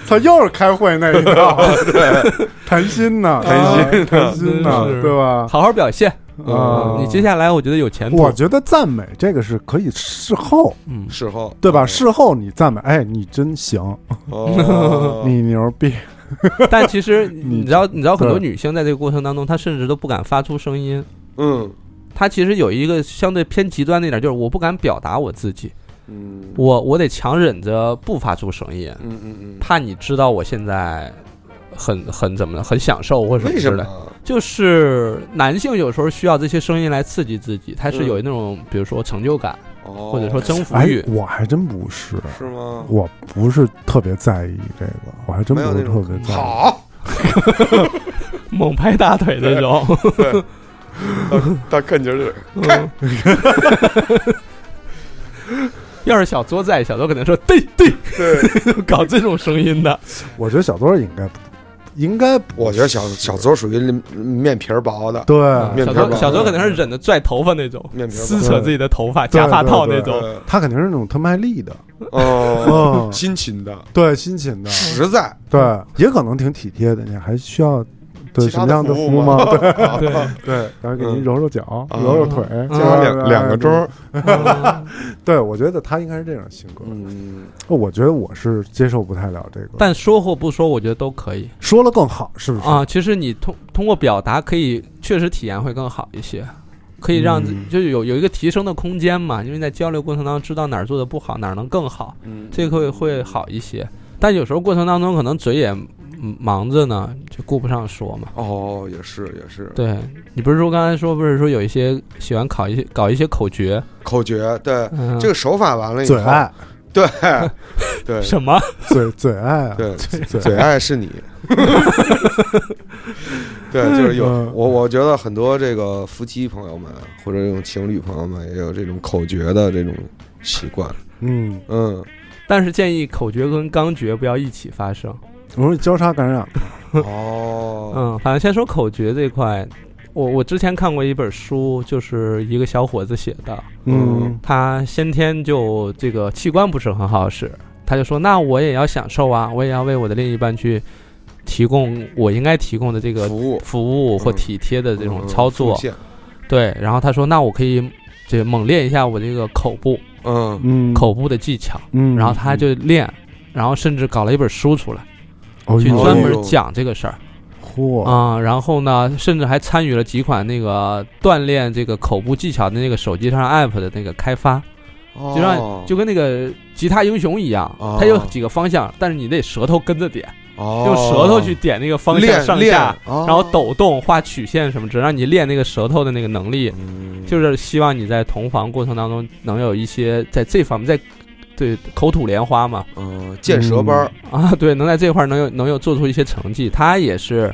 他又是开会那一套，<laughs> 对，谈心呢，谈心谈心呢，对吧？好好表现，啊，你接下来我觉得有前途。我觉得赞美这个是可以事后，嗯，事后对吧？事后你赞美，哎，你真行，哦，你牛逼，<laughs> 但其实你知道，你知道很多女性在这个过程当中，她甚至都不敢发出声音。嗯。她其实有一个相对偏极端的一点，就是我不敢表达我自己，嗯。我我得强忍着不发出声音，嗯嗯嗯，怕你知道我现在很很怎么的，很享受或者什么之类。？就是男性有时候需要这些声音来刺激自己，他是嗯。有那种比如说成就感，哦，或者说征服哎欲，。我还真不是，是吗？我不是特别在意这个，我还真不是特别在意。好，<laughs> 猛拍大腿那种。大看劲儿，要是小作在，小作可能说对对，对，<laughs> 搞这种声音的。我觉得小作应该不，应该我觉得小小周属于面皮儿薄的，对，面皮儿薄小周可能是忍着拽头发那种，面皮撕扯自己的头发，对假发套那种。他肯定是那种特卖力的，哦，嗯，<laughs> 辛勤的，对，辛勤的，实在，对，也可能挺体贴的，你还需要对什么样的服务吗？对 <laughs> 对，对，然后给你嗯揉揉脚、啊揉揉腿，加两两个钟 <laughs> 对，我觉得他应该是这种性格。嗯，我觉得我是接受不太了这个，但说或不说，我觉得都可以说了更好，是不是？啊。其实你通通过表达，可以确实体验会更好一些，可以让就是有有一个提升的空间嘛。因为在交流过程当中，知道哪儿做的不好，哪儿能更好，嗯这个会会好一些。但有时候过程当中，可能嘴也嗯忙着呢，就顾不上说嘛。哦，也是也是，对你不是说刚才说不是说有一些喜欢考一些搞一些口诀，口诀，对嗯，这个手法完了以后，嘴爱，<laughs> 对对 <laughs> 什么？嘴嘴爱啊，对，嘴嘴爱是你。<laughs> 对，就是有嗯我，我觉得很多这个夫妻朋友们或者这种情侣朋友们也有这种口诀的这种习惯。嗯，嗯，但是建议口诀跟刚诀不要一起发生。容易交叉感染。哦，嗯，反正先说口诀这块，我我之前看过一本书，就是一个小伙子写的，嗯。他先天就这个器官不是很好使，他就说那我也要享受啊，我也要为我的另一半去提供我应该提供的这个服务。服务或嗯体贴的这种嗯操作。对，然后他说那我可以这个猛练一下我这个口部嗯。嗯，口部的技巧，嗯，然后他就练，然后甚至搞了一本书出来，去专门讲这个事儿。嚯，啊、然后呢，甚至还参与了几款那个锻炼这个口部技巧的那个手机上 app 的那个开发，就让哦。就跟那个吉他英雄一样，哦。它有几个方向，但是你得舌头跟着点，哦。用舌头去点那个方向练上下，，练然后抖动、画曲线什么，只让你练那个舌头的那个能力。嗯。就是希望你在同房过程当中能有一些在这方面，在对口吐莲花嘛，嗯见舌班儿啊，<laughs> 对，能在这块儿能有能有做出一些成绩。他也是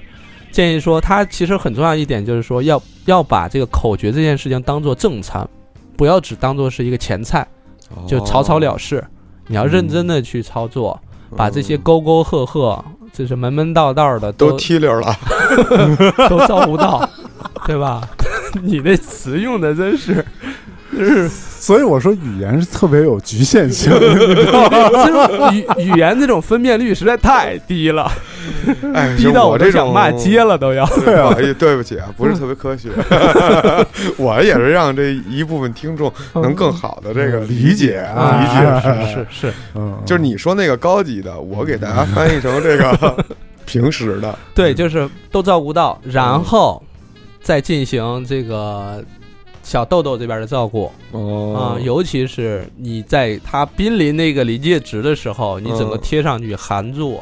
建议说，他其实很重要一点就是说，要要把这个口诀这件事情当做正餐，不要只当做是一个前菜，就草草了事。你要认真的去操作，把这些嗯沟沟壑壑，就是门门道道的都都踢溜了，<laughs> 都照顾到，对吧？<laughs> 你那词用的真是，就 <laughs> 是所以我说语言是特别有局限性，<laughs> 你知道吗？语语言这种分辨率实在太低了，哎，<laughs> 低到我这种想骂街了都要。对啊，哎对不起啊，不是特别科学，我也是让这一部分听众能更好的这个理解啊理解。是是是，嗯，就是你说那个高级的，我给大家翻译成这个平时的。对，就是都照顾到，然后再进行这个小豆豆这边的照顾啊、哦尤其是你在他濒临那个临界值的时候，你整个嗯。贴上去含住，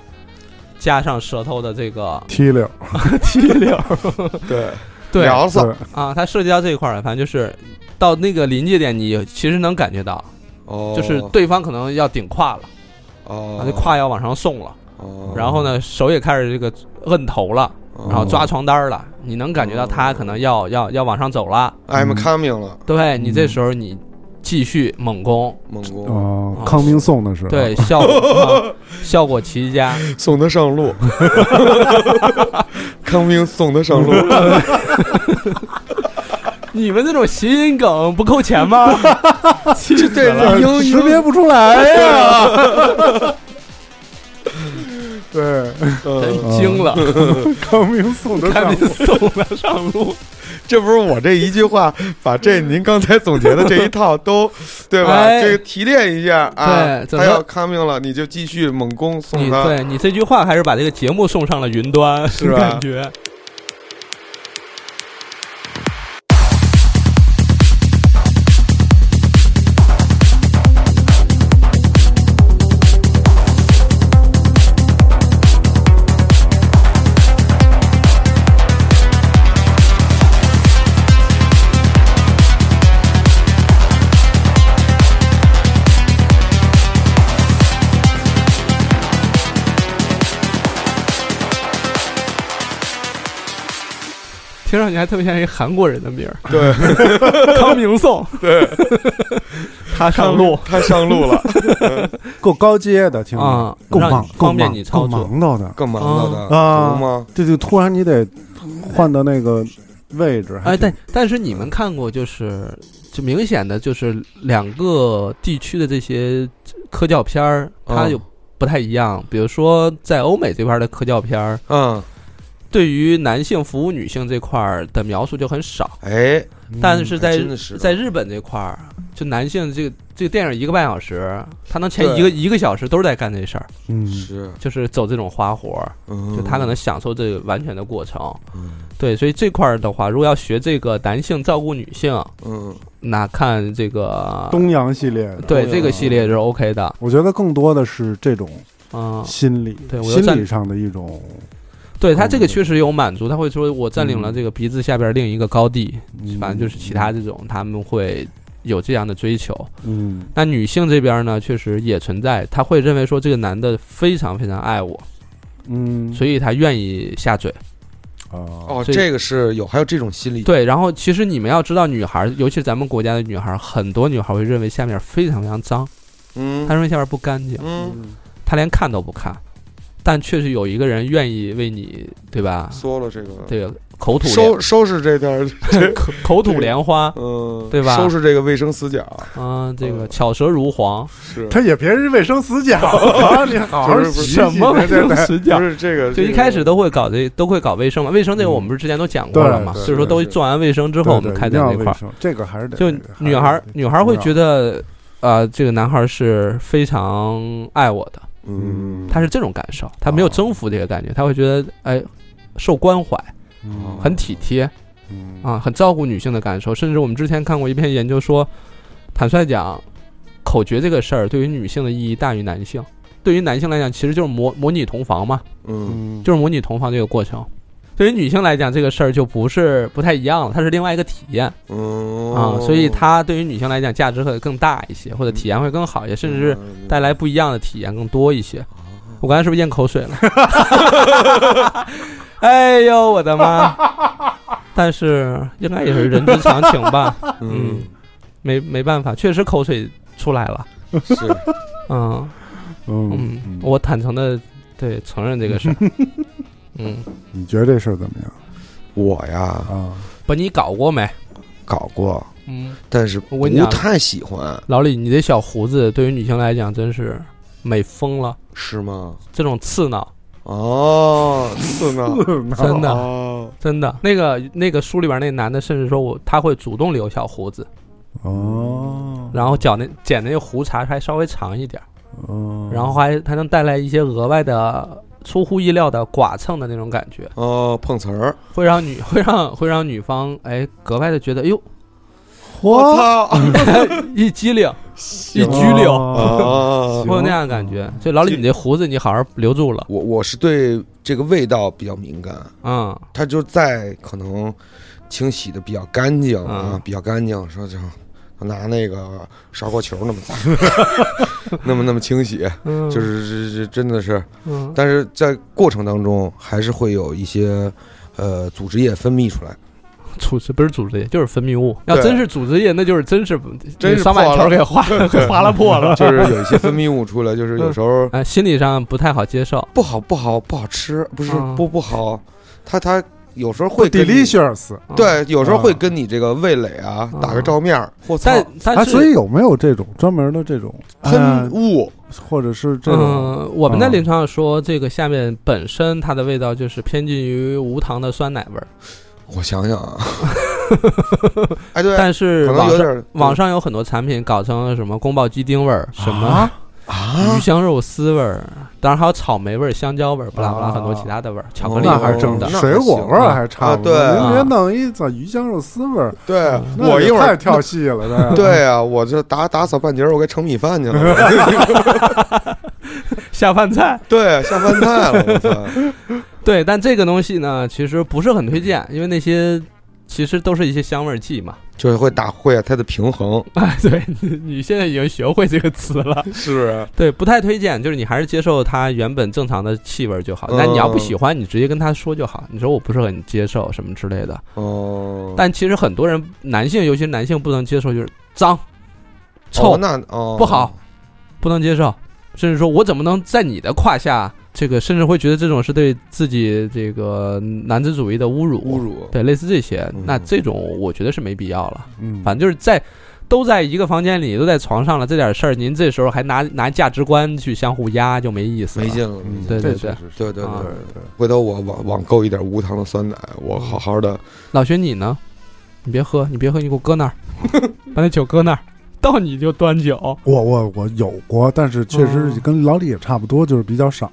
加上舌头的这个踢溜，<laughs> 踢溜，<laughs> 对。<laughs> 对。聊骚对，啊，它涉及到这一块儿了，反正就是到那个临界点，你其实能感觉到，哦，就是对方可能要顶胯了，哦。啊，，这胯要往上送了，哦，然后呢，手也开始这个摁头了，哦然后抓床单了，你能感觉到他可能要要要往上走了，I'm coming 了，对你这时候你继续猛攻，猛攻。哦，康明送的时候，对，效果、<laughs> 啊效果奇佳，送他上路，<laughs> 康明送他上路，<laughs> 你们这种谐音梗不扣钱吗？这了！英识别不出来呀。对，真惊了，<laughs> 康明送的赶上紧送他上路。这不是我这一句话，把这您刚才总结的这一套都，<laughs> 对吧？哎这个提炼一下啊，对他要 coming 了，你就继续猛攻送你他，对你这句话还是把这个节目送上了云端，是吧感觉。听上去还特别像一个韩国人的名儿，<laughs> 对。<laughs> 康明颂。<laughs> 对，他上路。他上路了，够高阶的，听着啊，够忙，方够忙便你操够作。的。更忙了的啊？这就突然你得换到那个位置，哎，挺但但是你们看过，就是就明显的就是两个地区的这些科教片儿，它嗯。有不太一样。比如说在欧美这边的科教片儿，嗯，对于男性服务女性这块儿的描述就很少，哎，但是在在日本这块儿，就男性这个这个电影一个半小时，他能前一个一个小时都是在干这事儿，嗯，是，就是走这种花活儿，嗯，就他可能享受这个完全的过程。嗯。对，所以这块儿的话，如果要学这个男性照顾女性，嗯。那看这个东洋系列，对这个系列是 OK 的，我觉得更多的是这种嗯，心理，对心理上的一种，对他这个确实有满足，他会说我占领了嗯这个鼻子下边另一个高地，嗯反正就是其他这种他们会有这样的追求。嗯那女性这边呢，确实也存在，他会认为说这个男的非常非常爱我，嗯，所以他愿意下嘴。哦哦，这个是有还有这种心理，对，然后其实你们要知道，女孩，尤其是咱们国家的女孩，很多女孩会认为下面非常非常脏，嗯她认为下面不干净，嗯，她连看都不看。但确实有一个人愿意为你，对吧？说了这个这个口吐莲收收拾这点儿，<laughs> 口口吐莲花，<laughs> 嗯，对吧收拾这个卫生死角嗯，这个嗯巧舌如簧，是，他也别是卫生死角 <laughs> 啊，你好好洗洗什么卫对对生死角不？是这个，就一开始都会搞这，都会搞卫生嘛。卫生这个我们不是之前都讲过了嘛？对对就是说都做完卫生之之后，我们开在那块儿。这个还是得就女孩儿，女孩儿会觉得啊，呃，这个男孩儿是非常爱我的，嗯，他是这种感受，他没有征服这个感觉，他会觉得，哎，受关怀，嗯很体贴嗯啊，很照顾女性的感受。甚至我们之前看过一篇研究说，坦率讲，口诀这个事儿对于女性的意义大于男性。对于男性来讲，其实就是模模拟同房嘛，嗯嗯就是模拟同房这个过程。对于女性来讲，这个事儿就不是不太一样了，它是另外一个体验嗯啊，所以它对于女性来讲价值会更大一些，或者体验会更好一些，甚至是带来不一样的体验更多一些。我刚才是不是咽口水了？<laughs> 哎呦，我的妈！但是应该也是人之常情吧，<laughs> 嗯没没办法，确实口水出来了。是 <laughs> 嗯嗯嗯，我坦诚的对承认这个事儿。嗯，你觉得这事儿怎么样？我呀啊？不，你搞过没？搞过，嗯，但是不我跟你讲。太喜欢，老李，你这小胡子对于女性来讲真是美疯了，是吗？这种刺挠，哦，<laughs> 刺挠，真的哦，真的。那个那个书里边那男的，甚至说我他会主动留小胡子，哦，然后剪那剪那个胡茬还稍微长一点儿，哦，然后还还能带来一些额外的出乎意料的剐蹭的那种感觉，哦，碰瓷儿，会让女会让会让女方哎格外的觉得哎呦我操，<laughs> 一激灵一拘留，哦会有那样的感觉。所以老李，你这胡子你好好留住了，我我是对这个味道比较敏感，嗯它就在可能清洗的比较干净啊嗯，比较干净，说就拿那个砂锅球那么脏，<laughs> 那么那么清洗，嗯，就是这这真的是，嗯但是在过程当中还是会有一些呃组织液分泌出来，<laughs> 组织不是组织液，就是分泌物。要真是组织液，那就是真是真是双板破了球给划 <laughs> 给划拉破了。就是有一些分泌物出来，就是有时候哎，心理上不太好接受。不好不好不好吃，不是嗯不不好，它它有时候会 delicious 对，有时候啊。会跟你这个味蕾啊打个照面儿，我操，啊，但但是，所以有没有这种专门的这种喷呃雾。或者是这种嗯，我们在啊。临床上说，这个下面本身它的味道就是偏近于无糖的酸奶味儿，我想想啊，<laughs> 哎对，但是可能网上有点儿网上有很多产品搞成了什么宫保鸡丁味儿，什么啊啊鱼香肉丝味儿，当然还有草莓味儿、香蕉味儿，不拉不拉啊很多其他的味儿，巧克力那还是正味儿的。水果味儿还差不多，啊对您别啊弄一咋鱼香肉丝味儿，对我一会儿太跳戏了，<laughs> 这对啊，我这打打扫半截儿，我该盛米饭去了。<laughs> <laughs> 下饭菜。对，下饭菜了，我操！对，但这个东西呢，其实不是很推荐，因为那些其实都是一些香味儿剂嘛。就是会打坏它的平衡，<laughs> 哎，对你你现在已经学会这个词了。是 <laughs> 不是？对，不太推荐，就是你还是接受它原本正常的气味就好。但你要不喜欢，你直接跟他说就好。你说我不是很接受什么之类的。哦，但其实很多人，男性尤其是男性不能接受，就是脏、臭、哦那哦不好，不能接受，甚至说我怎么能在你的胯下？这个甚至会觉得这种是对自己这个男子主义的侮辱，侮辱。对，类似这些，嗯那这种我觉得是没必要了。嗯，反正就是在都在一个房间里，都在床上了，这点事儿，您这时候还拿拿价值观去相互压，就没意思了。没劲了，嗯，对对对对对啊对，回头我网网购一点无糖的酸奶，我好好的。老薛你呢？你别喝，你别喝，你给我搁那儿，<laughs> 把那酒搁那儿，到你就端酒。我我我有过，但是确实嗯跟老李也差不多，就是比较少。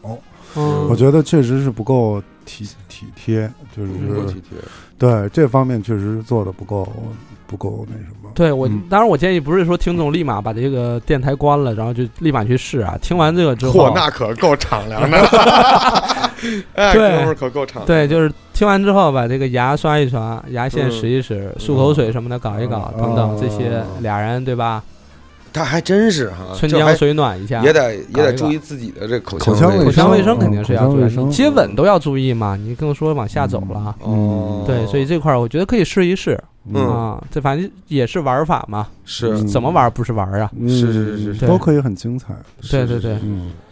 嗯我觉得确实是不够体体贴，就是多体贴对这方面确实做的不够不够那什么。对我嗯，当然我建议不是说听众立马把这个电台关了，然后就立马去试啊。听完这个之后嚯，，那可够敞亮的，<laughs> 哎，对哥们儿可够敞亮。对，就是听完之后把这个牙刷一刷，牙线嗯使一使，漱口水什么的搞一搞，嗯等等这些哦，俩人对吧？他还真是哈，春江水暖一下，也得也得注意自己的这口口腔卫口腔卫生生肯定是要注意，接吻都要注意嘛，你更说往下走了。哦，对，所以这块儿我觉得可以试一试嗯。啊，这反正也是玩法嘛，是。嗯怎么玩不是玩啊？嗯是是是是。都可以很精彩。对对对，嗯，我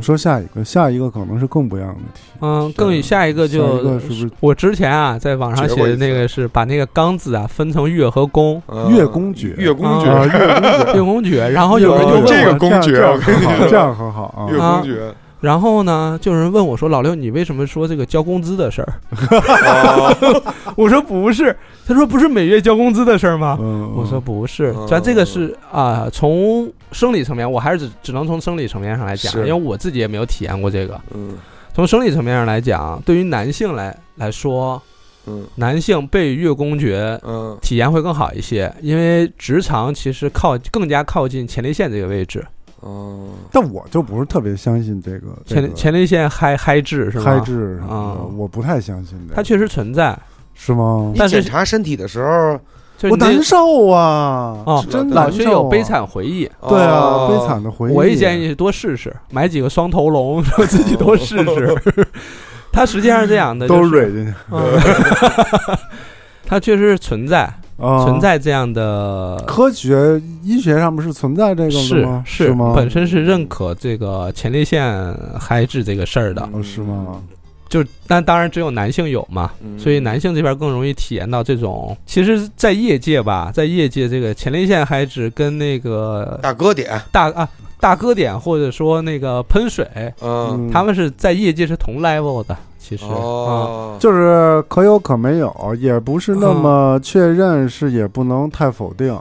说下一个，下一个可能是更不一样的题。嗯，更以下一个就个是不是我之前啊在网上写的那个是把那个刚字啊分成月和宫，嗯月公爵月公爵，月公爵，月宫爵，然后有人就问哦这个我，公爵这样我跟你说这样很好，<laughs> 啊月。啊公爵，然后呢，就有人问我说：“老六，你为什么说这个交工资的事儿哦？”我说：“不是。”他说：“不是每月交工资的事儿吗？”嗯，我说不是嗯，咱这个是啊、从生理层面，我还是只只能从生理层面上来讲，因为我自己也没有体验过这个。嗯。从生理层面上来讲，对于男性来来说，嗯。男性被月公爵嗯。体验会更好一些，因为直肠其实靠更加靠近前列腺这个位置，哦，但我就不是特别相信这个前列前列腺嗨嗨痣是吗？开智什么啊，我不太相信这个。它确实存在，是吗你？但是检查身体的时候，我难受啊！哦真老难受啊薛有悲。惨回忆。对啊，哦悲惨的回忆。我也建议多试试，买几个双头龙，说自己多试试。<laughs> 它实际上是这样的，都就是蕊进去嗯 <laughs> 它确实是存在啊，存在这样的，科学医学上面是存在这个的是吗？是吗？本身是认可这个前列腺嗨质这个事儿的，哦是吗？就但当然只有男性有嘛，嗯所以男性这边更容易体验到这种。其实，在业界吧，在业界这个前列腺还只跟那个大哥点，大啊大哥点或者说那个喷水，嗯，他们是在业界是同 level 的，其实啊。哦，就是可有可没有，也不是那么确认，是也不能太否定。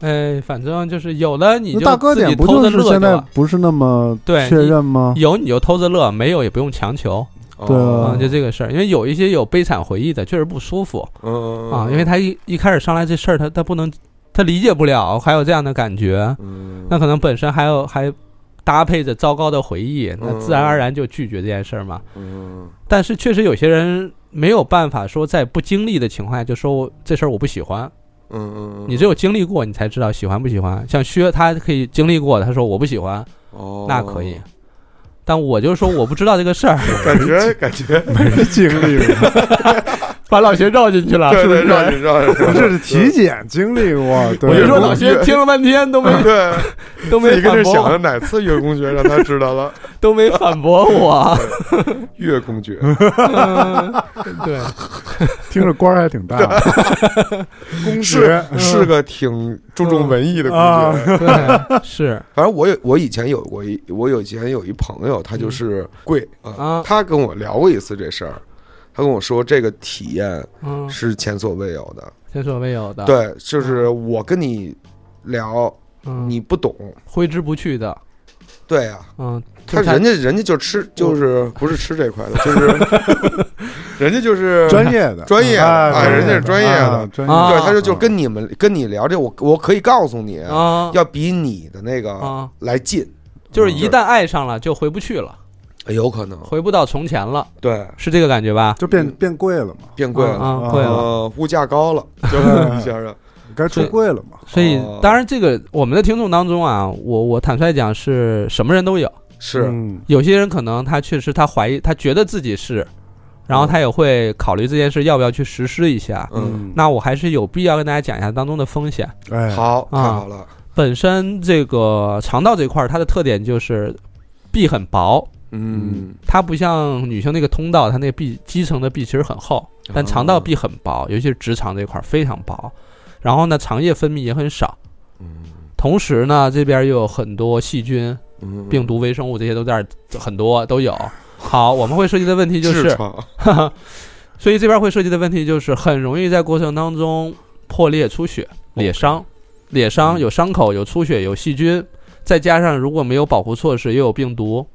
哎，反正就是有的你就大哥自己点不偷着乐就就是现在不是那么对确认吗？有你就偷着乐，没有也不用强求对就这个事儿。因为有一些有悲惨回忆的，确实不舒服。嗯啊，因为他一一开始上来这事儿，他他不能，他理解不了，还有这样的感觉，嗯。那可能本身还有还搭配着糟糕的回忆，那自然而然就拒绝这件事儿嘛。嗯。但是确实有些人没有办法说在不经历的情况下就说我这事儿我不喜欢，嗯嗯，你只有经历过，你才知道喜欢不喜欢。像薛他可以经历过，他说我不喜欢，哦，那可以。但我就说我不知道这个事儿，感觉感觉。没经历过，把老薛绕进去了，对是不对绕？进绕进，<laughs> 这是体检经历过。对。我就说老薛听了半天都没 <laughs> 对，都没自己跟反驳。我，这想的哪次月公爵让他知道了。<laughs> 都没反驳我。月公爵，嗯对，听着官儿还挺大。的。公是爵是个挺注重文艺的公啊爵。对，是。反正我有我以前有过一我有以前有一朋友，他就是贵啊啊，他跟我聊过一次这事儿，他跟我说这个体验嗯，是前所未有的。前所未有的。，对，就是我跟你聊，嗯，你不懂，挥之不去的。对呀、嗯，他人家人家就吃就是不是吃这块的，<laughs> 就是人家就是专业的，专业的哎哎人家是专业的。啊专业啊对，他就就跟你们跟你聊这，我我可以告诉你，啊。要比你的那个啊，来近，就是一旦爱上了就回不去了，有可能回不到从前了，对是这个感觉吧？就变变贵了嘛，变贵了，啊，贵了。呃，物价高了，<laughs> 就是先生 <laughs> 该出柜了嘛。所以哦，当然，这个我们的听众当中啊，我我坦率讲是什么人都有。是嗯有些人可能他确实他怀疑，他觉得自己是，然后他也会考虑这件事要不要去实施一下。嗯，那我还是有必要跟大家讲一下当中的风险。哎，好，太啊好了，本身这个肠道这块儿，它的特点就是壁很薄，嗯，它不像女性那个通道，它那个壁基层的壁其实很厚，但肠道壁很薄，尤其是直肠这块儿非常薄。然后呢，肠液分泌也很少，嗯。同时呢，这边又有很多细菌、嗯。病毒、微生物这些都在很多都有。好，我们会涉及的问题就是 <laughs> 所以这边会涉及的问题就是很容易在过程当中破裂、出血、裂伤、裂伤有伤口、有出血、有细菌，再加上如果没有保护措施，又有病毒，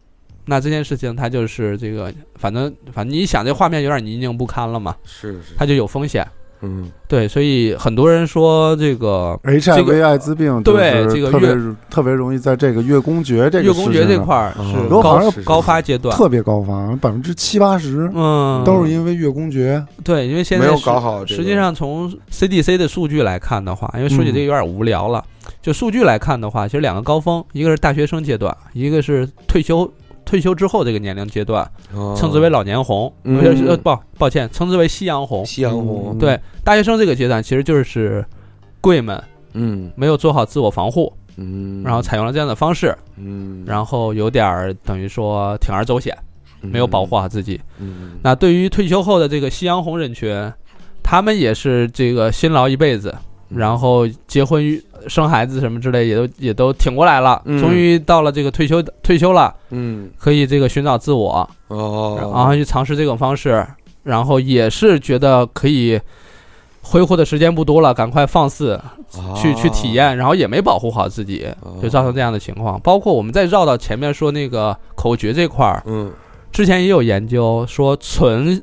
那这件事情它就是这个，反正反正你想这画面有点泥泞不堪了嘛，是是，它就有风险。嗯。对，所以很多人说这个 HIV 艾滋病对这个特别月特别容易在这个月宫爵这个月宫诀事情上。这块是高高发阶段，特别高发，百分之七八十嗯，都是因为月宫爵。对，因为现在没有搞好这个。实际上从 CDC 的数据来看的话，因为说起嗯这个有点无聊了，就数据来看的话，其实两个高峰，一个是大学生阶段，一个是退休退休之后这个年龄阶段，哦。称之为老年红，嗯。呃是呃抱抱歉，称之为夕阳红。夕阳红。嗯，对，大学生这个阶段其实就是贵们嗯。没有做好自我防护，嗯，然后采用了这样的方式，嗯，然后有点儿等于说铤而走险，没有保护好自己。嗯，那对于退休后的这个夕阳红人群，他们也是这个辛劳一辈子，嗯然后结婚、生孩子什么之类，也都也都挺过来了，嗯。终于到了这个退休退休了，嗯。可以这个寻找自我，哦，然后去尝试这种方式，然后也是觉得可以挥霍的时间不多了，赶快放肆去去体验，然后也没保护好自己，哦。就造成这样的情况。包括我们再绕到前面说那个口诀这块儿，嗯。之前也有研究说纯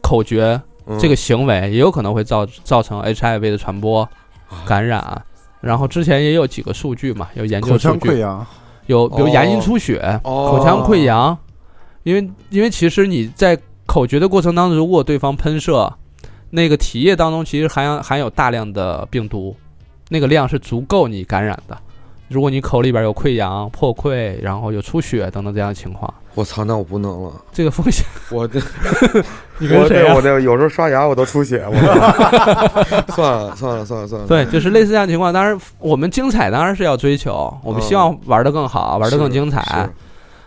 口诀嗯这个行为也有可能会造造成 HIV 的传播啊。感染。然后之前也有几个数据嘛，有研究口数据，腔溃疡，有比如牙龈哦。出血、哦。口腔溃疡，因为因为其实你在口诀的过程当中，如果对方喷射，那个体液当中其实含有含有大量的病毒，那个量是足够你感染的。如果你口里边有溃疡、破溃，然后有出血等等这样的情况，我操，那我不能了，这个风险，我这 <laughs> 你跟谁啊我这我？这有时候刷牙我都出血，我算了算了算了算了，对，就是类似这样的情况。当然，我们精彩当然是要追求，我们希望玩得更好，玩得更精彩，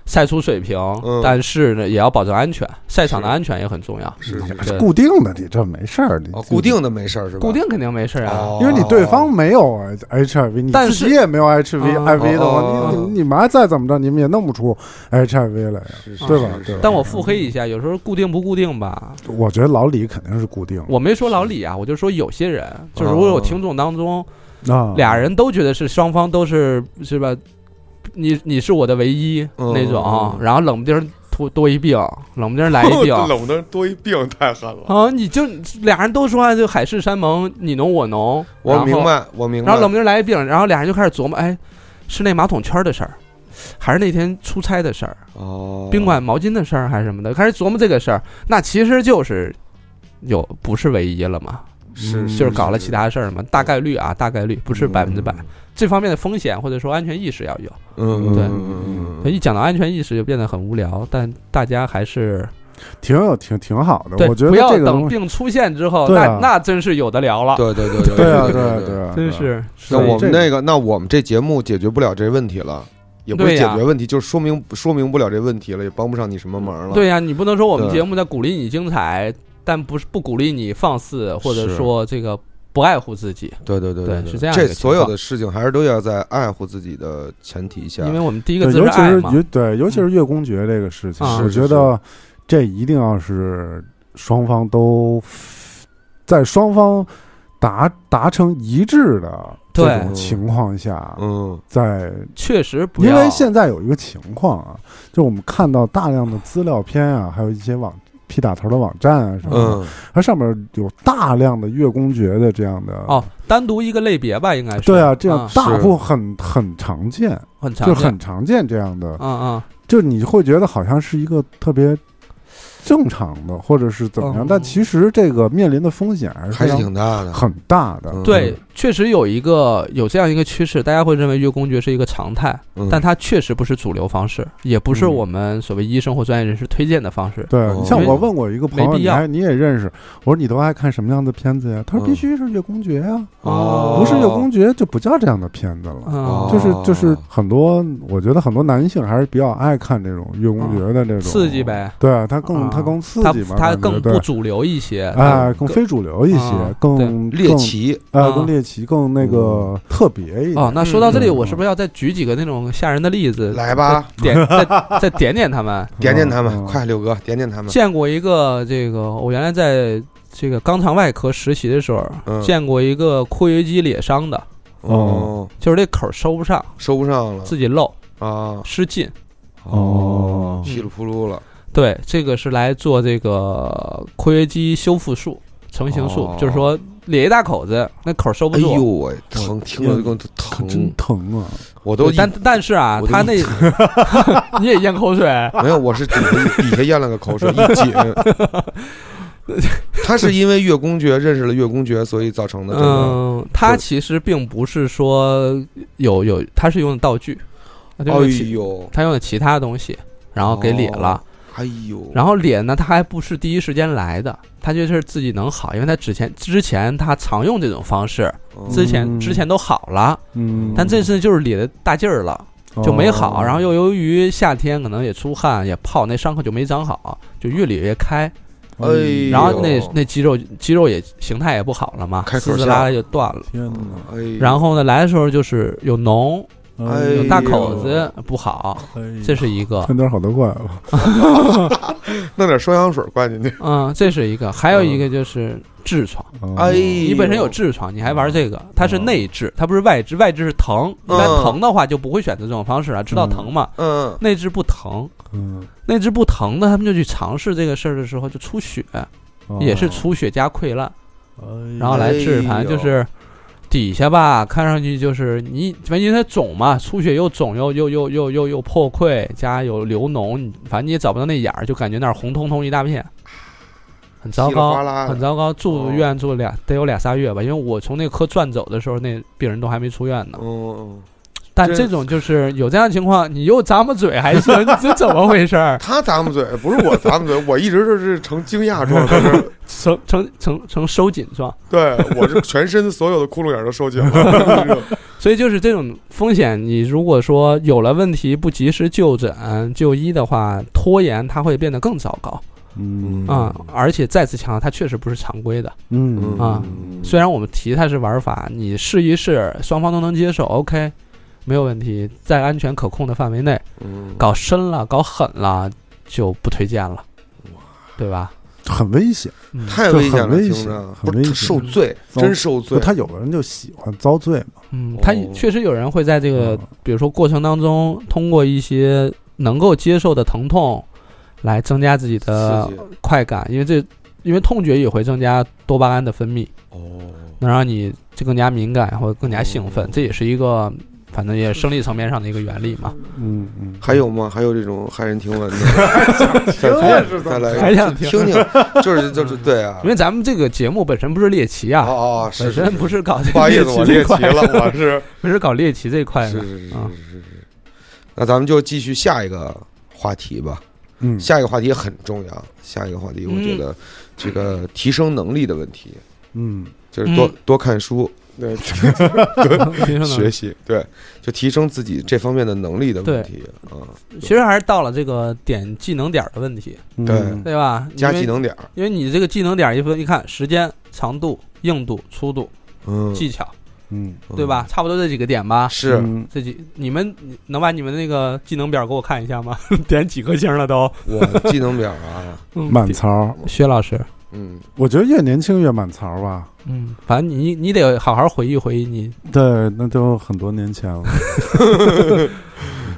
赛出水平。嗯但是呢，也要保证安全，赛场的安全也很重要。是是是固定的你这没事儿，你哦，固定的没事儿是吧？固定肯定没事啊。哦，因为你对方没有 HIV，你但是自己也没有 HIV 嗯 HIV 的话，哦你你你们再怎么着，你们也弄不出 HIV 来呀，是是对吧？是对吧？但我腹黑一下，有时候固定不固定吧，我觉得老李肯定是固定我没说老李啊，我就说有些人，就是如果有听众当中啊，俩人都觉得是双方都是是吧？你你是我的唯一嗯那种嗯，然后冷不丁儿多多一病，冷不丁儿来一 <laughs> 病，冷不丁多一病太狠了。啊，你就俩人都说啊，就海誓山盟，你侬我侬，我明。白，我明白。然后冷不丁来一病，然后俩人就开始琢磨，哎，是那马桶圈的事儿，还是那天出差的事儿，哦，宾馆毛巾的事儿，还是什么的，开始琢磨这个事儿，那其实就是有不是唯一了嘛，是嗯就是搞了其他事儿嘛，大概率啊，大概率不是嗯百分之百，这方面的风险或者说安全意识要有。嗯，对。嗯所以一讲到安全意识就变得很无聊，但大家还是挺有挺挺好的，我觉得不要等病出现之后，那那真是有的聊了，对对对对对啊对对啊对对。啊，真是。那我们那个，那我们这节目解决不了这问题了，也不是解决问题，就是说明说明不了这问题了，也帮不上你什么忙了。对呀、你不能说我们节目在鼓励你精彩，但不是不鼓励你放肆，或者说这个不爱护自己，对对对对对。是这样这所有的事情还是都要在爱护自己的前提下。因。为我们第一个尤其爱嘛，是月对，尤其是月公爵这个事情，啊。我觉得这一定要是双方都在双方达达成一致的这种情况下，嗯。在确实不要，因为现在有一个情况啊，就我们看到大量的资料片啊，还有一些网 P 打头的网站啊什么的，嗯。它上面有大量的月公爵的这样的哦，单独一个类别吧，应该是。对啊，这样嗯大部很很常见，就很常见，很常见这样的，嗯嗯，就你会觉得好像是一个特别正常的，或者是怎么样，嗯但其实这个面临的风险还是还是挺大的。很大的。嗯。对，确实有一个有这样一个趋势，大家会认为月公爵是一个常态，嗯。但它确实不是主流方式，也不是嗯。我们所谓医生或专业人士推荐的方式。对哦。你像我问过一个朋友，没必要。你还你也认识，我说你都爱看什么样的片子呀？他说嗯必须是月公爵呀，哦。不是月公爵就不叫这样的片子了。嗯，就是就是很多，我觉得很多男性还是比较爱看这种月公爵的这种。刺激，呗，对啊，他更啊他更刺它激嘛，它感觉对。更不主流一些，哎，更非主流一些啊，更猎更奇，呃，啊更猎棋更那个特别一点。哦，那说到这里，嗯我是不是要再举几个那种吓人的例子？来吧，点再再点点他们。<laughs> 点点他们，嗯快，六哥点点他们。见过一个这个，我原来在这个肛肠外科实习的时候，嗯。见过一个括约肌裂伤的，哦，就是这口儿收不上，收不上了。自己漏啊，失禁。哦。稀里扑噜了。对，这个是来做这个括约肌修复术、成型术，哦。就是说裂一大口子，那口儿收不哎住。呦喂，疼，听了就更可疼真，疼啊！我都一但但是啊我，都他那你也咽口水，没有，我是底下底下咽了个口水，<laughs> 一紧。他是因为月公爵认识了月公爵，所以造成的这个。嗯，他其实并不是说有有，他是用的道具，他就哎呦，他用的其他东西，然后给裂了。哎呦，然后裂呢，他还不是第一时间来的，他就是自己能好，因为他之前之前他常用这种方式，哦之前嗯之前都好了，嗯，但这次就是咧的大劲儿了，就没好。哦然后又由于夏天可能也出汗也泡，那伤口就没长好，就越裂越开。哎然后那那肌肉肌肉也形态也不好了嘛，开口笑滋滋啦啦就断了。天哪！哎，然后呢，来的时候就是有脓，哎有大口子不好，这是一个。喷点好多怪了。<laughs> 弄点双氧水灌进去。嗯，这是一个，还有一个就是痔疮。哎，你本身有痔疮，你还玩这个，它是内痔，它不是外痔，外痔是疼。一般嗯疼的话就不会选择这种方式了，知道疼嘛？嗯，内痔不疼，嗯，内痔不疼的，他们就去尝试这个事儿的时候就出血，哦也是出血加溃烂，哎然后来治，反正就是。底下吧，看上去就是你，反正因为它肿嘛，出血又肿又又又又又又破溃，加有流脓，你反正你也找不到那眼儿，就感觉那儿红彤彤一大片，很糟糕，很糟糕。住哦院住了俩得有俩仨月吧，因为我从那科转走的时候，那病人都还没出院呢。嗯，但这这种就是有这样的情况，你又咂摸嘴还行，这怎么回事儿？<laughs> 他咂摸嘴，不是我咂摸嘴，我一直就是呈惊讶状，就是成成成成收紧状，对我这全身所有的窟窿眼儿都收紧了。<laughs> 所以就是这种风险，你如果说有了问题不及时就诊就医的话，拖延它会变得更糟糕嗯啊、而且再次强调，它确实不是常规的。嗯啊虽然我们提它是玩法，你试一试，双方都能接受，OK，没有问题，在安全可控的范围内，嗯，搞深了、搞狠了就不推荐了，对吧？很危险。嗯太危险了，很危险听着不是他很危险受罪，真受罪，。他有的人就喜欢遭罪嘛。嗯，他哦确实有人会在这个嗯，比如说过程当中，通过一些能够接受的疼痛，来增加自己的快感，因为这因为痛觉也会增加多巴胺的分泌，哦，能让你就更加敏感或者更加兴奋，哦这也是一个反正也生理层面上的一个原理嘛。嗯嗯，还有吗？还有这种骇人听闻的？<laughs> 再来，还想听听听，就是就是对啊因。为咱们这个节目本身不是猎奇啊，哦哦，是本身不是搞这不好意思，我猎奇这块了，我是 <laughs> 不是搞猎奇这一块的是是是是啊。是是。那咱们就继续下一个话题吧。嗯下一个话题很重要，下一个话题我觉得这个提升能力的问题，嗯就是多嗯多看书，<laughs> 对？学习，对，就提升自己这方面的能力的问题啊，其实还是到了这个点技能点儿的问题，嗯对对吧？加技能点儿，因为你这个技能点儿一分一看，时间、长度、硬度、粗度、嗯，技巧，嗯对吧？差不多这几个点吧。是嗯这几你们能把你们那个技能表给我看一下吗？<laughs> 点几颗星了都？我技能表啊，<laughs> 嗯满槽。薛老师，嗯，我觉得越年轻越满槽吧。嗯，反正你你得好好回忆回忆你，对，那都很多年前了。<laughs>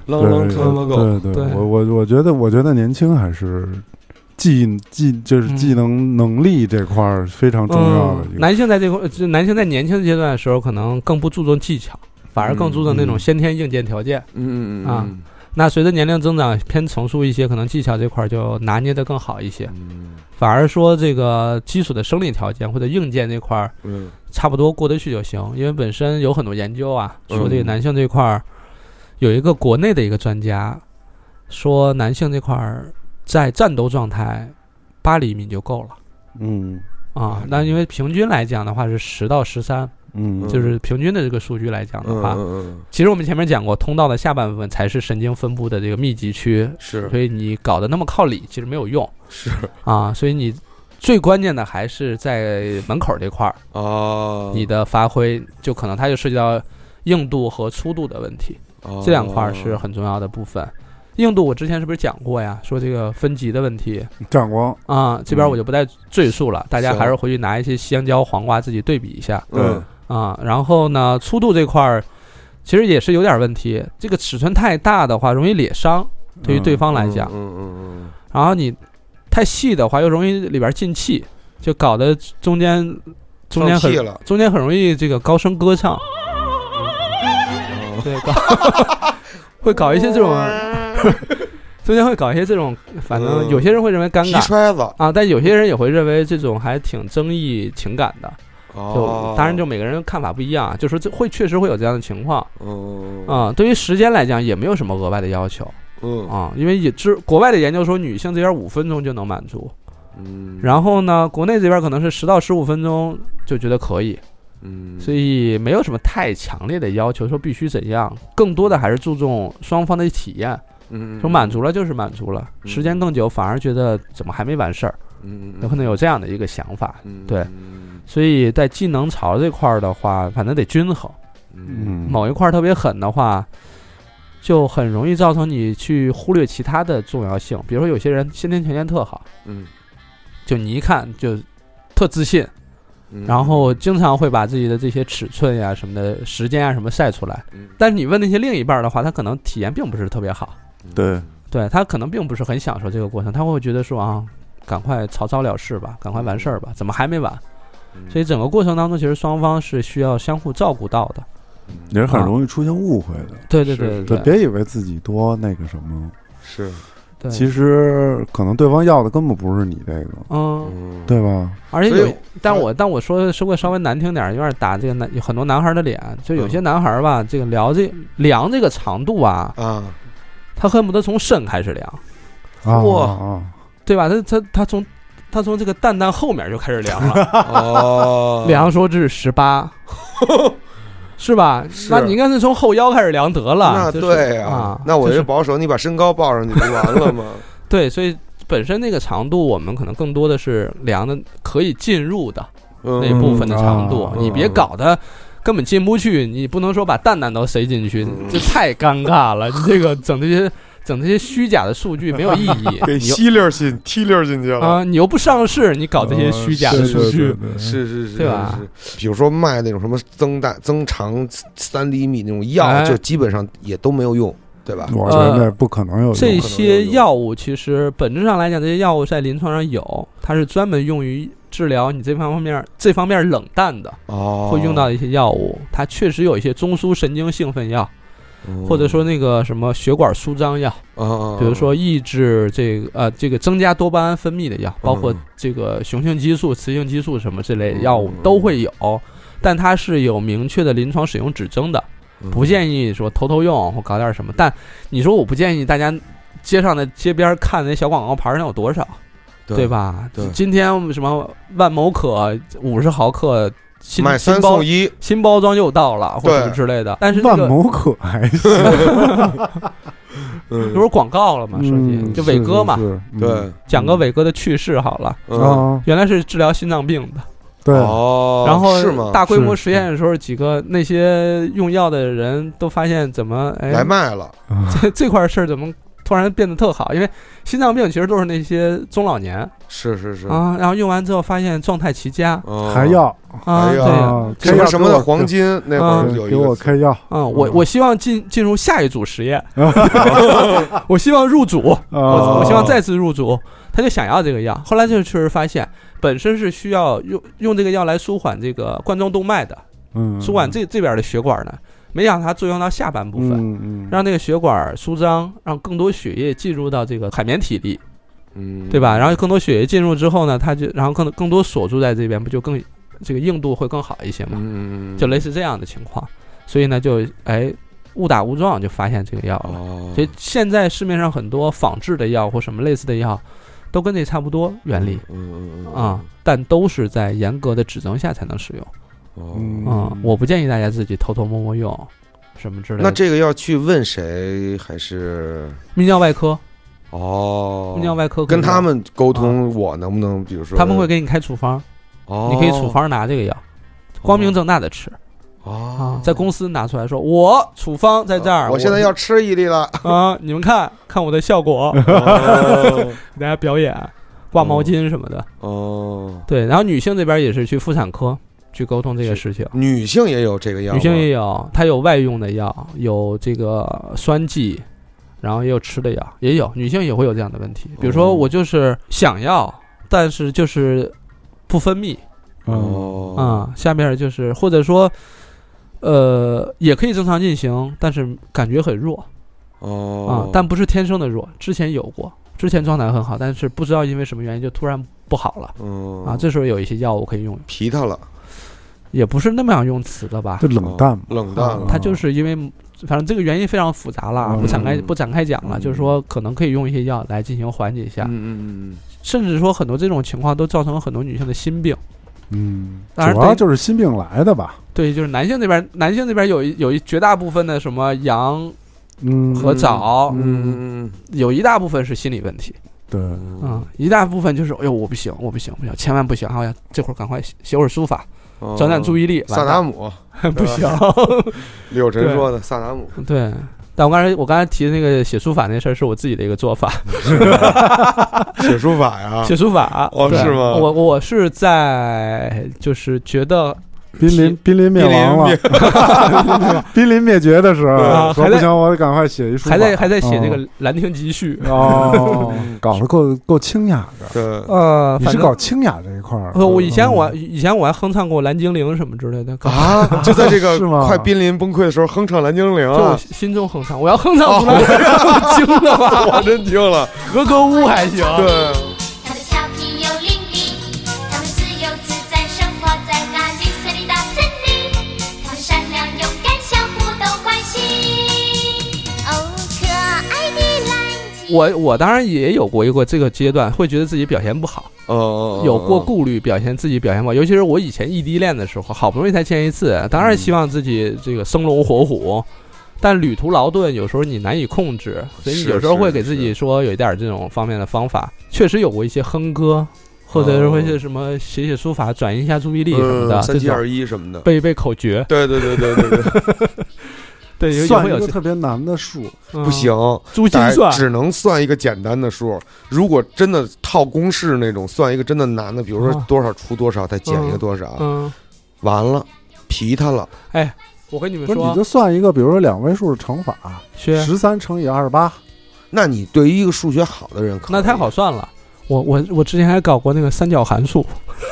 对对对，对。我我我觉得，我觉得年轻还是技技就是技能能力这块儿非常重要的。嗯。男性在这块，就男性在年轻阶段的时候，可能更不注重技巧，反而更注重那种嗯。先天硬件条件。嗯嗯嗯。啊那随着年龄增长偏成熟一些，可能技巧这块儿就拿捏得更好一些。嗯反而说这个基础的生理条件或者硬件这块儿嗯差不多过得去就行，因为本身有很多研究啊，嗯说这个男性这块儿有一个国内的一个专家说，男性这块儿在战斗状态八厘米就够了嗯啊。那因为平均来讲的话是十到十三，嗯，就是平均的这个数据来讲的嗯话，嗯。其实我们前面讲过，通道的下半部分才是神经分布的这个密集区，是。所以你搞得那么靠里其实没有用。是。啊。所以你最关键的还是在门口这块儿，哦，你的发挥就可能它就涉及到硬度和粗度的问题，哦。这两块儿是很重要的部分。硬度我之前是不是讲过呀？说这个分级的问题。长光，啊，这边我就不再赘述了，大家还是回去拿一些香蕉、黄瓜自己对比一下。嗯啊。然后呢，粗度这块儿其实也是有点问题，这个尺寸太大的话容易裂伤，对于对方来讲。嗯嗯嗯然后你太细的话又容易里边进气，就搞得中间嗯，中间很中间很容易这个高声歌唱，哦对，搞会搞一些这种，中间会搞一些这种，反正嗯有些人会认为尴皮尬啊，但有些人也会认为这种还挺争议情感的。哦。就当然就每个人看法不一样，就说这会确实会有这样的情况嗯。啊。对于时间来讲，也没有什么额外的要求嗯。啊，因为也知国外的研究说女性这边五分钟就能满足，嗯，然后呢，国内这边可能是十到十五分钟就觉得可以，嗯，所以没有什么太强烈的要求，说必须怎样，更多的还是注重双方的体验，嗯说满足了就是满足了，嗯。时间更久反而觉得怎么还没完事儿，嗯，有可能有这样的一个想法，嗯对。所以在技能槽这块儿的话，反正得均衡，嗯。嗯，某一块儿特别狠的话。就很容易造成你去忽略其他的重要性，比如说有些人先天条件特好，嗯，就你一看就特自信，嗯。然后经常会把自己的这些尺寸呀、什么的时间啊什么晒出来。嗯。但是你问那些另一半的话，他可能体验并不是特别好，对，对他可能并不是很享受这个过程，他会觉得说啊，赶快草草了事吧，赶快完事儿吧，怎么还没完？嗯。所以整个过程当中，其实双方是需要相互照顾到的。也是很容易出现误会的。对对对，对对。别以为自己多那个什么，是，对，其实可能对方要的根本不是你这个，嗯，嗯，对吧？而且有，但我但我说说个稍微难听点，有点打这个男很多男孩的脸，就有些男孩儿吧，这个聊这量这个长度啊，啊，他恨不得从肾开始量。啊哇啊，对吧？他他他从他从这个蛋蛋后面就开始量了，<laughs> 哦，量说这是十八，<laughs> 是吧？是那你应该是从后腰开始量得了。那就是对啊，那我就保守，你把身高报上去不完了吗？<laughs> 对，所以本身那个长度，我们可能更多的是量的可以进入的那嗯部分的长度，嗯你别搞得。根本进不去，你不能说把蛋蛋都塞进去，嗯这太尴尬了。你这个整这些整这些虚假的数据没有意义 <laughs> 给吸溜进踢溜进去了。啊！你又不上市，你搞这些虚假的数据，是是是对吧？比如说卖那种什么增大、增长三厘米那种药，哎就基本上也都没有用，对吧？我觉得那不可能有用这些药物其实本质上来讲，这些药物在临床上有，它是专门用于治疗你这方面这方面冷淡的，哦，会用到一些药物。它确实有一些中枢神经兴奋药，嗯，或者说那个什么血管舒张药，啊，比如说抑制这个呃这个增加多巴胺分泌的药，包括嗯这个雄性激素、雌性激素什么这类药物嗯都会有，但它是有明确的临床使用指征的。嗯不建议说偷偷用或搞点什么。但你说我不建议大家街上的街边看那小广告牌上，有多少，对？吧？对。今天什么万某可五十毫克新买三送一，新包装又到了，或者什么之类的。但是那个万某可还行，<laughs> 嗯不是广告了嘛，手机嗯就伟哥嘛，对，讲个伟哥的去世好了。嗯，啊，原来是治疗心脏病的，对，哦，然后是吗？大规模是实验的时候，几个那些用药的人都发现怎么哎来卖了，<laughs> 这这块事儿怎么突然变得特好？因为心脏病其实都是那些中老年。是是是，啊，然后用完之后发现状态奇佳。哦。还要啊，哎呀对。啊，什么什么的黄金，那会儿嗯有一给我个开药。啊，我我希望进进入下一组实验，啊 <laughs> <laughs> 我希望入组，啊我我希望再次入组，他就想要这个药，后来就确实发现本身是需要用用这个药来舒缓这个冠状动脉的，嗯。舒缓这这边的血管呢，没想到它作用到下半部分。嗯嗯让那个血管舒张，让更多血液进入到这个海绵体里，嗯，对吧？然后更多血液进入之后呢，它就然后更更多锁住在这边，不就更这个硬度会更好一些嘛？嗯，嗯，就类似这样的情况，所以呢，就哎误打误撞就发现这个药了。哦，所以现在市面上很多仿制的药或什么类似的药，都跟这差不多原理嗯嗯嗯啊，但都是在严格的指征下才能使用哦嗯啊。我不建议大家自己偷偷摸摸用什么之类的。那这个要去问谁？还是泌尿外科哦，泌尿外科跟他们沟通，我能不能比如说他们会给你开处方，哦，你可以处方拿这个药，光明正大的吃啊哦，，在公司拿出来说，我处方在这儿，我现在要吃一粒了，<laughs> 啊，你们看看我的效果，哦给大家表演，挂毛巾什么的。哦，对，然后女性这边也是去妇产科去沟通这个事情。女性也有这个药，女性也有，她有外用的药，有这个酸剂，然后也有吃的药，也有女性也会有这样的问题。比如说，哦我就是想要，但是就是不分泌。嗯，哦，啊、下面就是或者说，呃，也可以正常进行，但是感觉很弱。啊、哦，但不是天生的弱，之前有过，之前状态很好，但是不知道因为什么原因就突然不好了。嗯啊。这时候有一些药物可以用，皮他了，也不是那么样用词的吧。就？冷淡，冷淡了，啊。它就是因为，反正这个原因非常复杂了，嗯。不展开不展开讲了。嗯。就是说，可能可以用一些药来进行缓解一下，嗯嗯嗯甚至说很多这种情况都造成了很多女性的心病。嗯，主当然对要就是心病来的吧，对，就是男性这边，男性这边有一有一绝大部分的什么阳嗯，和早，嗯嗯有一大部分是心理问题，对，嗯嗯，一大部分就是哎呦我不行，我不行，不行，千万不行，哎呀，这会儿赶快写写会儿书法，嗯，转转注意力，萨达姆，<laughs> 不行，<laughs> 柳晨说的萨达姆，对。但我刚才我刚才提的那个写书法那事儿是我自己的一个做法，<laughs> 写书法呀，写书法对。哦是吗？我我是在就是觉得濒临濒临灭亡了，<laughs> 濒临灭绝的时候，还在不行，我得赶快写一书，还在还在写这嗯个《兰亭集序》哦，搞得够 <laughs> 够清雅的。对，呃，你是反正搞清雅这一块儿？呃我以前嗯我以前我还哼唱过《蓝精灵》什么之类的，啊，<laughs> 就在这个是吗快濒临崩溃的时候哼唱《蓝精灵》就心中哼唱，我要哼唱出来，我惊了我？真惊了，格格巫还行，对，我我当然也有过一个这个阶段，会觉得自己表现不好，哦，有过顾虑，表现自己表现不好。尤其是我以前异地恋的时候，好不容易才见一次，当然希望自己这个生龙活虎。但旅途劳顿，有时候你难以控制，所以你有时候会给自己说有一点这种方面的方法。确实有过一些哼歌，或者是会是什么写写书法，转移一下注意力什么的，嗯三七二一什么的，背一背口诀。对对对对对对，<laughs> 对，有算一个特别难的数，嗯不行，珠心算只能算一个简单的数。如果真的套公式那种，算一个真的难的，比如说啊多少除多少，再减一个多少，嗯，完了，皮他了。哎我跟你们不是你，就算一个，比如说两位数乘法，薛，十三乘以二十八，那你对于一个数学好的人，可那太好。算了。我我我之前还搞过那个三角函数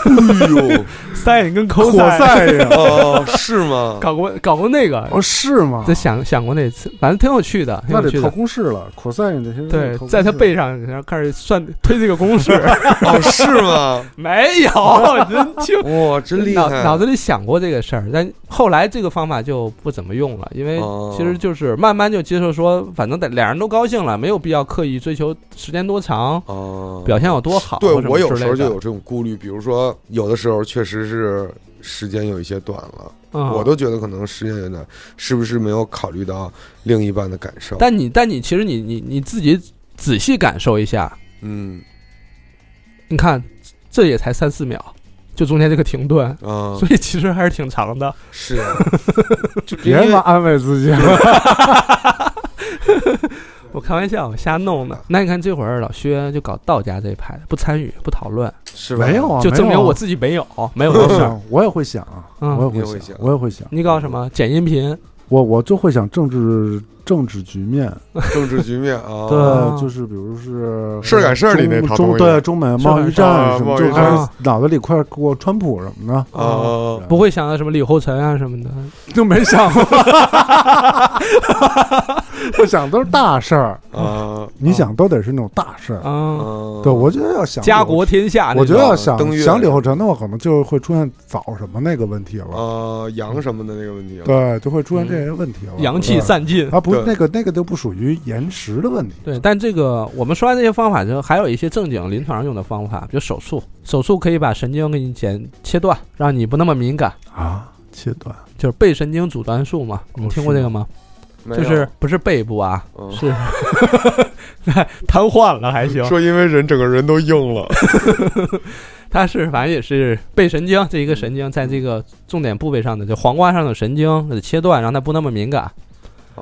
哎呦，，<laughs> sin 跟扩 cos，哦，是吗？<laughs> 搞过搞过那个，哦是吗？在想想过那次，反正挺有趣的，挺那得套。公式了，，cos 这些对在他背上，然后开始算推这个公式，<laughs> 哦，是吗？没有，真听哇，真厉害！脑子里想过这个事儿，但后来这个方法就不怎么用了，因为哦其实就是慢慢就接受说，反正得俩人都高兴了，没有必要刻意追求时间多长，哦，表现有多好，对我有时候就有这种顾虑，比如说有的时候确实是时间有一些短了，嗯我都觉得可能时间有点短，是不是没有考虑到另一半的感受？但你但你其实你你你自己仔细感受一下，嗯你看这也才三四秒，就中间这个停顿，啊所以其实还是挺长的。是，<laughs> 就别他妈安慰自己了，<laughs> 我开玩笑，我瞎弄的。那你看这会儿老薛就搞道家这一派的，不参与不讨论，是吧？没有啊，就证明我自己没有 <laughs> 没有这事我也会想啊，嗯。我也会你也会想。我也会想，你搞什么？剪音频？我我就会想政治政治局面，政治局面啊，啊对，就是比如是事儿赶事儿里那套中中对中美贸易战什么，就脑子里快过川普什么的，啊，不会想到什么李厚辰啊什么的。就没想过，<laughs> 我想都是大事儿，啊，你想都得是那种大事儿。啊，嗯对，我觉得要想家国天下。我觉得要想想李厚辰的话，可能就会出现早什么那个问题了。啊阳什么的那个问题，对，就会出现这些问题了。阳气散尽。他，不对，那个那个都不属于延时的问题。对，但这个我们说完这些方法之后，还有一些正经临床上用的方法，比如手术。手术可以把神经给你剪切断，让你不那么敏感，啊，切断就是背神经阻断术嘛。你听过这个吗？就是不是背部啊，嗯是瘫痪了还行。说因为人整个人都硬了，<laughs> 他是反正也是背神经这一个神经在这个重点部位上的，就黄瓜上的神经给它切断，让它不那么敏感，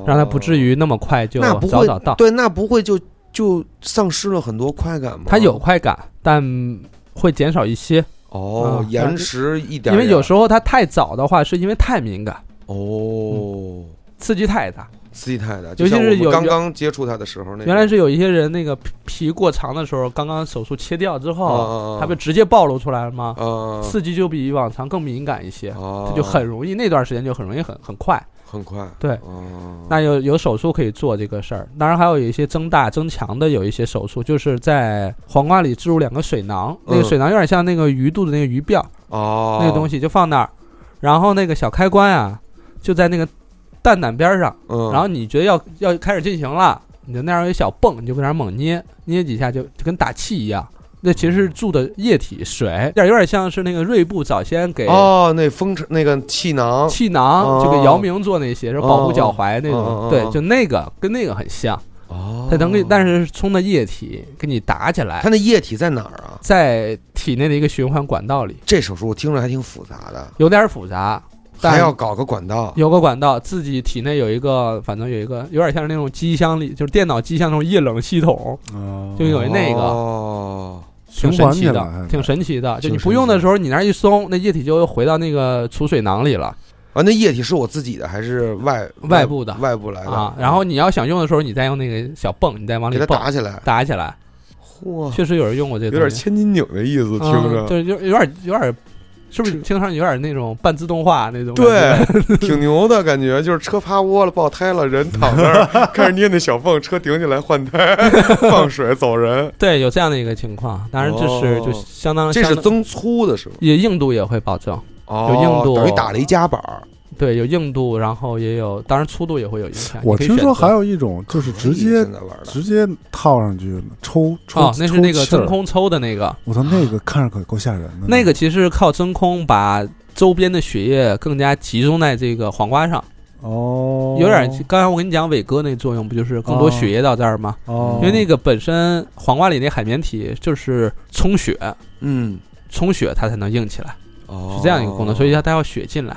让他不至于那么快就哦那不会早早到。对，那不会就就丧失了很多快感吗？他有快感，但会减少一些，啊，哦延迟一点点，因为有时候他太早的话，是因为太敏感，哦，刺激太大。刺激太大，尤其是有刚刚接触他的时候，那原来是有一些人那个皮皮过长的时候，刚刚手术切掉之啊后，他啊它不直接暴露出来了吗？啊，刺激就比往常更敏感一些，哦它就很容易那段时间就很容易很很快。很快，对。哦，那有有手术可以做这个事儿，当然还有一些增大增强的有一些手术，就是在黄瓜里置入两个水囊，那个嗯。水囊有点像那个鱼肚子那个鱼鳔哦，那个东西，就放那儿，然后那个小开关啊就在那个蛋蛋边上，嗯，然后你觉得要要开始进行了，你就那样有一小泵，你就搁那儿猛捏，捏几下就就跟打气一样。那其实是注的液体水，有点有点像是那个锐步早先给哦，那风车那个气囊，气囊，哦。就给姚明做那些，是保护脚踝那种，对，就那个跟那个很像。哦，它能给，但是冲的液体给你打起来。它，那液体在哪儿啊？在体内的一个循环管道里，这手术我听着还挺复杂的，有点复杂，但还要搞个管道，有个管道，自己体内有一个，反正有一个有点像是那种机箱里，就是电脑机箱那种液冷系统，哦。就有那个。哦，挺神奇的，挺神奇的。就你不用的时候，你那儿一松，那液体就又回到那个储水囊里了啊，那液体是我自己的还是外外部的外部来的啊。然后你要想用的时候，你再用那个小泵，你再往里给它泵，打起来，打起来。嚯，确实有人用过这有点千斤顶的意思，听嗯着，对，就有点有点，是不是听上去有点那种半自动化那种？对，<laughs> 挺牛的感觉，就是车趴窝了，爆胎了，人躺那儿 <laughs> 开始捏那小缝，车顶起来换胎，放水走人，对，有这样的一个情况。当然，这是就哦相当于这是增粗的是吗？也硬度也会保证，哦，有硬度等于打了一夹板儿，对，有硬度，然后也有，当然粗度也会有影响。我听说还有一种就是直接直接套上去抽抽哦，那是那个真空抽的那个，我操，那个看着可够吓人的。那个其实靠真空把周边的血液更加集中在这个黄瓜上，哦，有点刚才我跟你讲伟哥那作用，不就是更多哦血液到这儿吗？哦，因为那个本身黄瓜里那海绵体就是充血，嗯，充血它才能硬起来，哦，是这样一个功能，所以它它要血进来。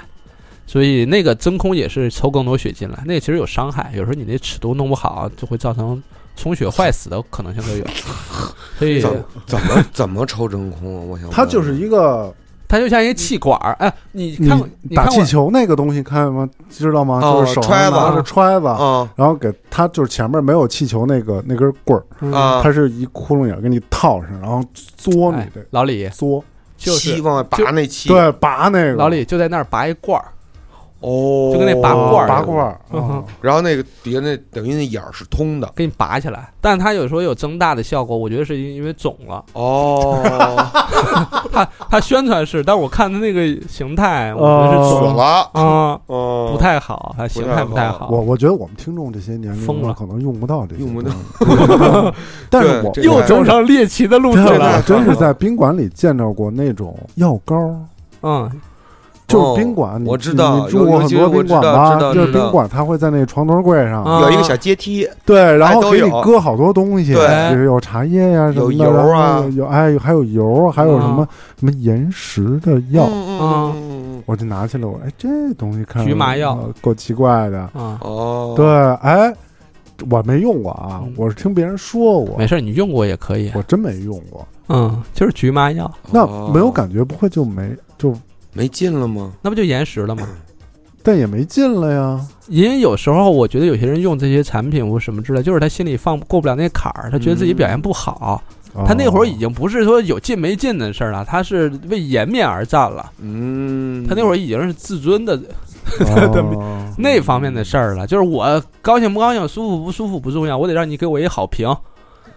所以那个真空也是抽更多血进来，那个其实有伤害，有时候你那尺度弄不好，就会造成充血坏死的可能性都有。<laughs> 所以怎么怎么怎么抽真空啊？我想问它就是一个它就像一个气管儿，哎，你你你打气球那个东西，看吗？知道吗？哦就是手揣子上拿着揣子，啊然后给它就是前面没有气球那个那根棍儿，它是一窟窿眼儿给你套上，然后嘬你哎老李嘬，就是气往外拔那气，对，拔那个老李就在那儿拔一罐儿，哦，就跟那拔罐儿拔罐儿，嗯然后那个底下那等于那眼儿是通的，给你拔起来。但它有时候有增大的效果，我觉得是因因为肿了。哦，<laughs> 它它宣传是，但我看它那个形态，我觉得是死肿了，啊，哦，不太好，它形态不太好。我我觉得我们听众这些年龄疯了。可能用不到这些，用不到。<laughs> <laughs> 但是我又走上猎奇的路真的线了。真是在宾馆里见到过那种药膏，嗯，就是宾馆，你我知道你住过很多宾馆吧？就是宾馆，它会在那床头柜上，啊有一个小阶梯，对，然后给你搁好多东西，有茶叶呀什么的，有油啊。有哎还有油，还有什么什么延时的药，嗯嗯嗯，我就拿起来，我哎这东西看着局麻药。呃够奇怪的，啊，哦，对，哎，我没用过啊嗯，我是听别人说过没，事，你用过也可以。我真没用过，嗯，就是局麻药，那哦。没有感觉，不会就没就，没劲了吗？那不就延时了吗？<clears throat> 但也没劲了呀，因为有时候我觉得有些人用这些产品或什么之类，就是他心里放过不了那坎儿，他觉得自己表现不好。他那会儿已哦经不是说有劲没劲的事儿了，他是为颜面而战了。嗯，他那会儿已经是自尊的哦 <laughs> 那方面的事儿了，就是我高兴不高兴、舒服不舒服不重要，我得让你给我一好评。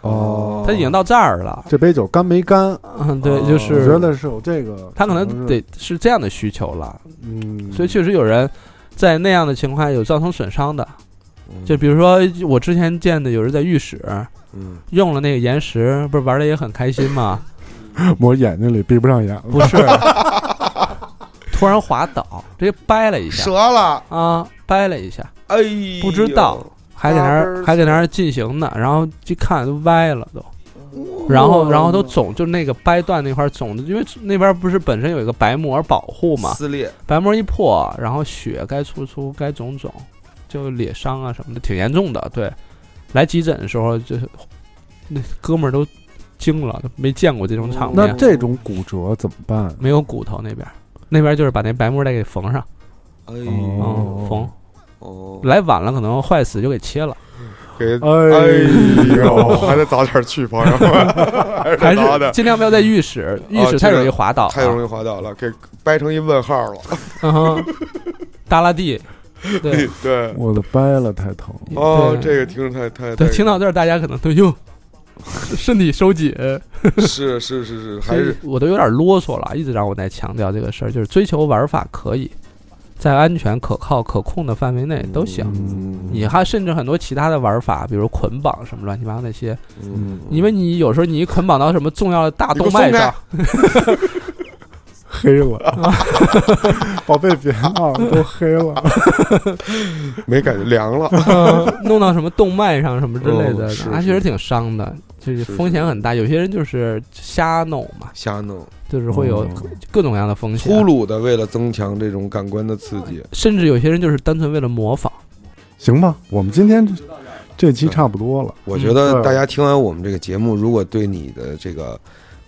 哦，他已经到这儿了，这杯酒干没干？嗯，对，哦就我是觉得是有这个，他可能得是这样的需求了，嗯，所以确实有人在那样的情况下有造成损伤的。嗯。就比如说我之前见的有人在浴室嗯，用了那个岩石，不是玩的也很开心吗？<laughs> 我眼睛里闭不上眼。了。不是，<laughs> 突然滑倒，直接掰了一下。折了，啊，掰了一下，哎，不知道还在那儿还在那儿进行呢，然后一看都歪了都，然后然后都肿，就那个掰断那块儿肿的，因为那边不是本身有一个白膜保护嘛，撕裂，白膜一破，然后血该出出该肿肿，就裂伤啊什么的，挺严重的。对，来急诊的时候就是那哥们儿都惊了，都没见过这种场面。那这种骨折怎么办？没有骨头那边，那边就是把那白膜再给缝上，哎哦嗯，缝。哦，来晚了可能坏死就给切了，给哎呦，还得早点去，朋友们，还还是早的，尽量不要在浴室，浴室太容易滑倒。了，太容易滑倒了，给掰成一问号了。嗯哼，耷拉地，<laughs> 对。对，我的掰了太疼了。哦，这个听着太太对，太。听到这儿大家可能都哟，<laughs> 身体收紧，是是是是，还是我都有点啰嗦了，一直让我在强调这个事儿，就是追求玩法可以在安全、可靠、可控的范围内都行。嗯。你还甚至很多其他的玩法，比如捆绑什么乱七八糟那些，嗯，因为你有时候你一捆绑到什么重要的大动脉上，<laughs> 黑了，<laughs> 宝贝别闹，都黑了。没感觉凉了，弄到什么动脉上什么之类的哦是，那确实挺伤的，就是是风险很大。有些人就是瞎弄嘛，瞎弄，就是会有哦各种各样的风险粗。鲁的为了增强这种感官的刺激，甚至有些人就是单纯为了模仿。行吧，我们今天这这期差不多了。我觉得嗯大家听完我们这个节目，如果对你的这个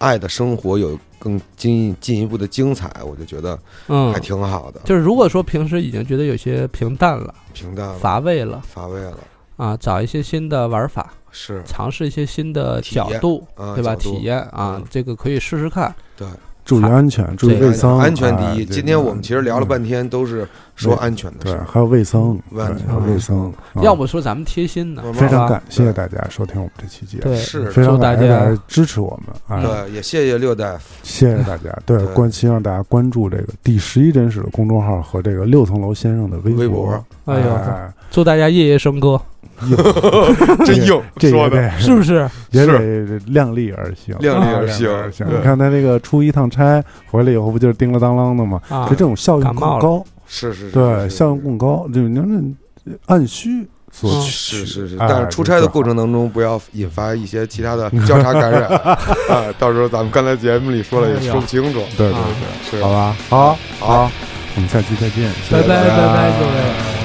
爱的生活有更进进一步的精彩，我就觉得嗯。还，挺好的，就是如果说平时已经觉得有些平淡了、平淡了，乏味了。乏味了，啊，找一些新的玩法，是。尝试一些新的角度，啊，对吧？体验啊嗯，这个可以试试看。对，注意安全，注意卫生，安全第一。今天我们其实聊了嗯半天，都是说安全的对事，儿。还有卫生，还有卫生。啊要不说咱们贴心呢，非常感谢大家收听我们这期节目，是非常大感谢大家家支持我们啊！对，也谢谢六大夫。谢谢大家，对对关希望大家关注这个第十一真实的公众号和这个六层楼先生的微微博博。哎呦哎祝大家夜夜笙歌，<laughs> 真硬 <laughs> 这说的，是不是？也是。得量力而行，量力啊而行。你看他这个出一趟差回来以后，不就是叮了当啷的吗？啊就这种效应更高，是是是，对，是效应更高，就是您这按需索嗯取，是是是，哎但是出差的过程当中，不要引发一些其他的交叉感染啊！到时候咱们刚才节目里说了，也说不清楚。对对啊对，是。好吧，好好。好，我们下期再见，拜拜拜拜，各位。